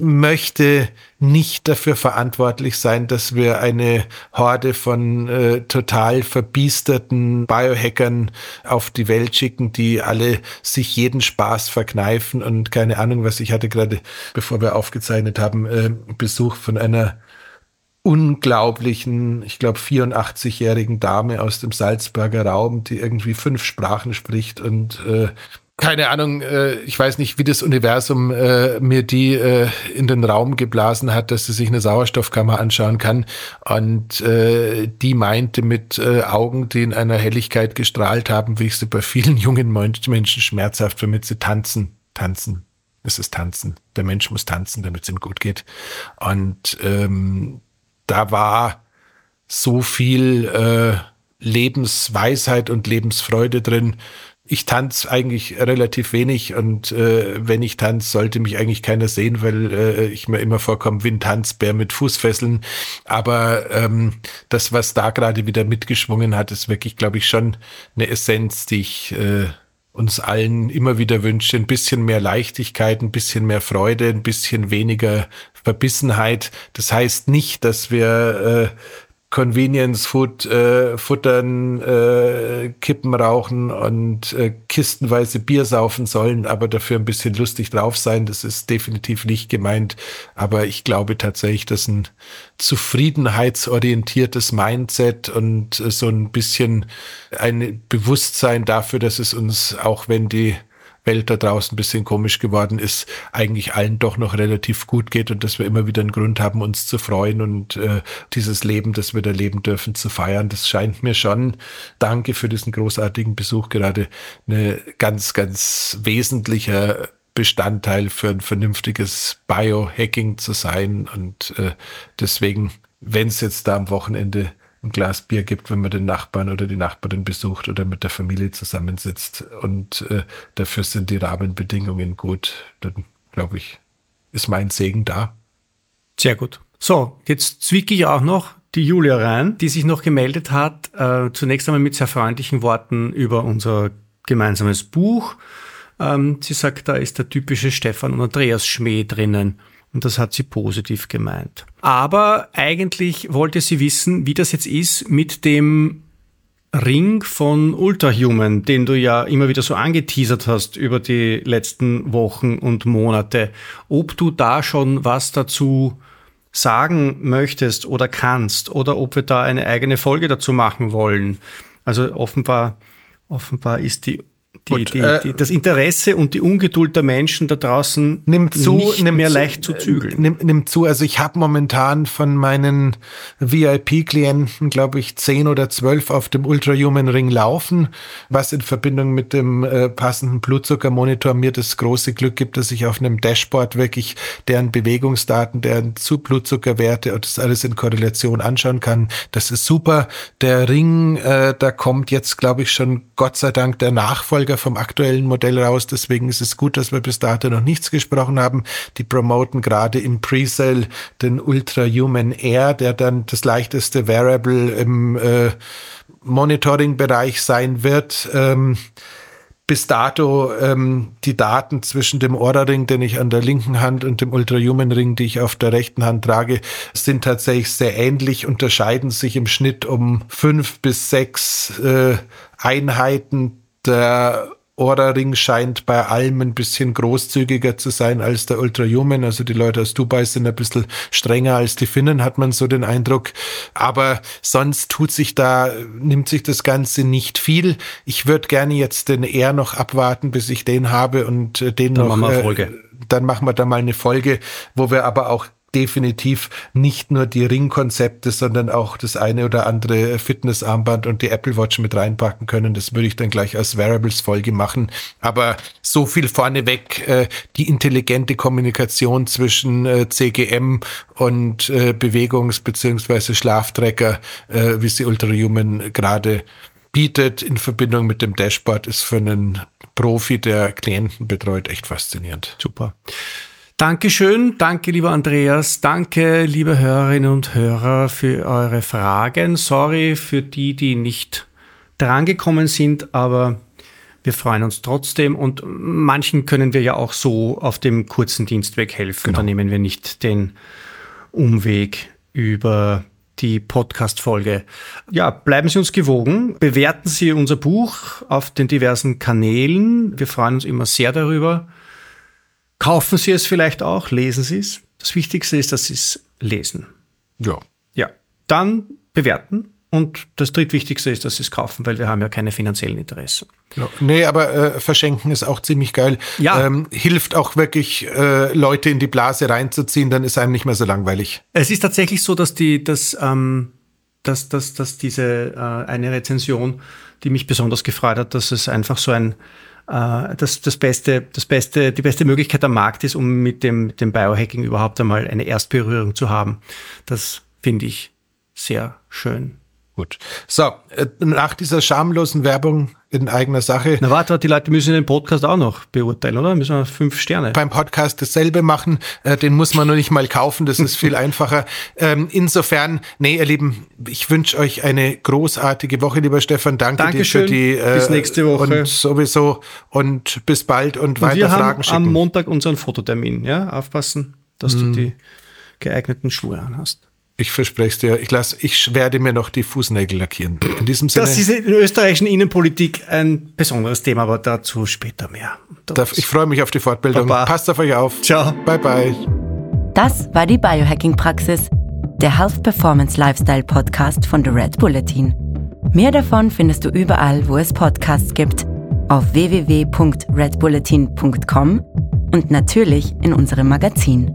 Speaker 3: möchte nicht dafür verantwortlich sein, dass wir eine Horde von äh, total verbiesterten Biohackern auf die Welt schicken, die alle sich jeden Spaß verkneifen und keine Ahnung, was. Ich hatte gerade, bevor wir aufgezeichnet haben, äh, Besuch von einer unglaublichen, ich glaube 84-jährigen Dame aus dem Salzburger Raum, die irgendwie fünf Sprachen spricht und äh, keine Ahnung, äh, ich weiß nicht, wie das Universum äh, mir die äh, in den Raum geblasen hat, dass sie sich eine Sauerstoffkammer anschauen kann. Und äh, die meinte mit äh, Augen, die in einer Helligkeit gestrahlt haben, wie ich sie bei vielen jungen Menschen schmerzhaft, damit sie tanzen, tanzen. Es ist tanzen. Der Mensch muss tanzen, damit es ihm gut geht. Und ähm, da war so viel äh, Lebensweisheit und Lebensfreude drin, ich tanze eigentlich relativ wenig und äh, wenn ich tanze, sollte mich eigentlich keiner sehen, weil äh, ich mir immer vorkomme wie ein Tanzbär mit Fußfesseln. Aber ähm, das, was da gerade wieder mitgeschwungen hat, ist wirklich, glaube ich, schon eine Essenz, die ich äh, uns allen immer wieder wünsche. Ein bisschen mehr Leichtigkeit, ein bisschen mehr Freude, ein bisschen weniger Verbissenheit. Das heißt nicht, dass wir äh, Convenience Food äh, futtern, äh, Kippen rauchen und äh, kistenweise Bier saufen sollen, aber dafür ein bisschen lustig drauf sein. Das ist definitiv nicht gemeint. Aber ich glaube tatsächlich, dass ein zufriedenheitsorientiertes Mindset und äh, so ein bisschen ein Bewusstsein dafür, dass es uns, auch wenn die Welt da draußen ein bisschen komisch geworden ist, eigentlich allen doch noch relativ gut geht und dass wir immer wieder einen Grund haben, uns zu freuen und äh, dieses Leben, das wir da leben dürfen, zu feiern. Das scheint mir schon, danke für diesen großartigen Besuch, gerade eine ganz, ganz wesentlicher Bestandteil für ein vernünftiges Biohacking zu sein. Und äh, deswegen, wenn es jetzt da am Wochenende ein Glas Bier gibt, wenn man den Nachbarn oder die Nachbarin besucht oder mit der Familie zusammensitzt. Und äh, dafür sind die Rahmenbedingungen gut. Dann glaube ich, ist mein Segen da.
Speaker 1: Sehr gut. So, jetzt zwicke ich auch noch die Julia rein, die sich noch gemeldet hat. Äh, zunächst einmal mit sehr freundlichen Worten über unser gemeinsames Buch. Ähm, sie sagt, da ist der typische Stefan und Andreas Schmäh drinnen. Und das hat sie positiv gemeint. Aber eigentlich wollte sie wissen, wie das jetzt ist mit dem Ring von Ultrahuman, den du ja immer wieder so angeteasert hast über die letzten Wochen und Monate. Ob du da schon was dazu sagen möchtest oder kannst oder ob wir da eine eigene Folge dazu machen wollen. Also offenbar, offenbar ist die die, die, äh, die, das Interesse und die Ungeduld der Menschen da draußen
Speaker 3: nimmt zu,
Speaker 1: nicht
Speaker 3: nimmt
Speaker 1: mehr
Speaker 3: zu,
Speaker 1: leicht zu zügeln.
Speaker 3: Nimmt, nimmt zu. Also ich habe momentan von meinen VIP-Klienten, glaube ich, zehn oder zwölf auf dem Ultrahuman Ring laufen, was in Verbindung mit dem äh, passenden Blutzuckermonitor mir das große Glück gibt, dass ich auf einem Dashboard wirklich deren Bewegungsdaten, deren Blutzuckerwerte und das alles in Korrelation anschauen kann. Das ist super. Der Ring, äh, da kommt jetzt, glaube ich, schon Gott sei Dank der Nachfolger Nachfolger vom aktuellen Modell raus. Deswegen ist es gut, dass wir bis dato noch nichts gesprochen haben. Die promoten gerade im Presale den Ultra Human Air, der dann das leichteste Variable im äh, Monitoring-Bereich sein wird. Ähm, bis dato ähm, die Daten zwischen dem Aura-Ring, den ich an der linken Hand und dem Ultra-Human-Ring, die ich auf der rechten Hand trage, sind tatsächlich sehr ähnlich, unterscheiden sich im Schnitt um fünf bis sechs äh, Einheiten der Ring scheint bei allem ein bisschen großzügiger zu sein als der Ultrahuman. Also die Leute aus Dubai sind ein bisschen strenger als die Finnen, hat man so den Eindruck. Aber sonst tut sich da, nimmt sich das Ganze nicht viel. Ich würde gerne jetzt den eher noch abwarten, bis ich den habe und äh, den
Speaker 1: dann
Speaker 3: noch.
Speaker 1: Machen wir Folge. Äh,
Speaker 3: dann machen wir da mal eine Folge, wo wir aber auch definitiv nicht nur die Ringkonzepte, sondern auch das eine oder andere Fitnessarmband und die Apple Watch mit reinpacken können. Das würde ich dann gleich als Wearables-Folge machen. Aber so viel vorneweg, äh, die intelligente Kommunikation zwischen äh, CGM und äh, Bewegungs- bzw. Schlaftrecker, äh, wie sie Ultrahuman gerade bietet in Verbindung mit dem Dashboard, ist für einen Profi, der Klienten betreut, echt faszinierend.
Speaker 1: Super. Dankeschön, danke lieber Andreas, danke liebe Hörerinnen und Hörer für eure Fragen. Sorry für die, die nicht drangekommen sind, aber wir freuen uns trotzdem und manchen können wir ja auch so auf dem kurzen Dienstweg helfen. Genau. Da nehmen wir nicht den Umweg über die Podcast-Folge. Ja, bleiben Sie uns gewogen. Bewerten Sie unser Buch auf den diversen Kanälen. Wir freuen uns immer sehr darüber. Kaufen Sie es vielleicht auch, lesen Sie es. Das Wichtigste ist, dass Sie es lesen.
Speaker 3: Ja.
Speaker 1: Ja. Dann bewerten. Und das drittwichtigste ist, dass Sie es kaufen, weil wir haben ja keine finanziellen Interessen.
Speaker 3: Ja, nee, aber äh, verschenken ist auch ziemlich geil.
Speaker 1: Ja.
Speaker 3: Ähm, hilft auch wirklich, äh, Leute in die Blase reinzuziehen, dann ist einem nicht mehr so langweilig.
Speaker 1: Es ist tatsächlich so, dass die, dass, ähm, dass, dass, dass diese äh, eine Rezension, die mich besonders gefreut hat, dass es einfach so ein das, das beste, das beste, die beste Möglichkeit am Markt ist, um mit dem, dem Biohacking überhaupt einmal eine Erstberührung zu haben. Das finde ich sehr schön.
Speaker 3: Gut. So, äh, nach dieser schamlosen Werbung in eigener Sache.
Speaker 1: Na warte, die Leute müssen den Podcast auch noch beurteilen, oder? Müssen wir fünf Sterne.
Speaker 3: Beim Podcast dasselbe machen, äh, den muss man nur nicht mal kaufen, das ist viel einfacher. Ähm, insofern, nee, ihr Lieben, ich wünsche euch eine großartige Woche, lieber Stefan. Danke
Speaker 1: Dankeschön.
Speaker 3: dir für die
Speaker 1: äh, bis nächste Woche
Speaker 3: und sowieso und bis bald und, und weiter
Speaker 1: wir
Speaker 3: Fragen
Speaker 1: haben
Speaker 3: schicken.
Speaker 1: Am Montag unseren Fototermin, ja, aufpassen, dass mm. du die geeigneten Schuhe anhast.
Speaker 3: Ich verspreche es dir. Ich, lass, ich werde mir noch die Fußnägel lackieren. In diesem Sinne.
Speaker 1: Das ist in der österreichischen Innenpolitik ein besonderes Thema, aber dazu später mehr.
Speaker 3: Das ich freue mich auf die Fortbildung.
Speaker 1: Baba.
Speaker 3: Passt auf euch auf.
Speaker 1: Ciao.
Speaker 3: Bye, bye.
Speaker 2: Das war die Biohacking-Praxis, der Health Performance Lifestyle Podcast von The Red Bulletin. Mehr davon findest du überall, wo es Podcasts gibt, auf www.redbulletin.com und natürlich in unserem Magazin.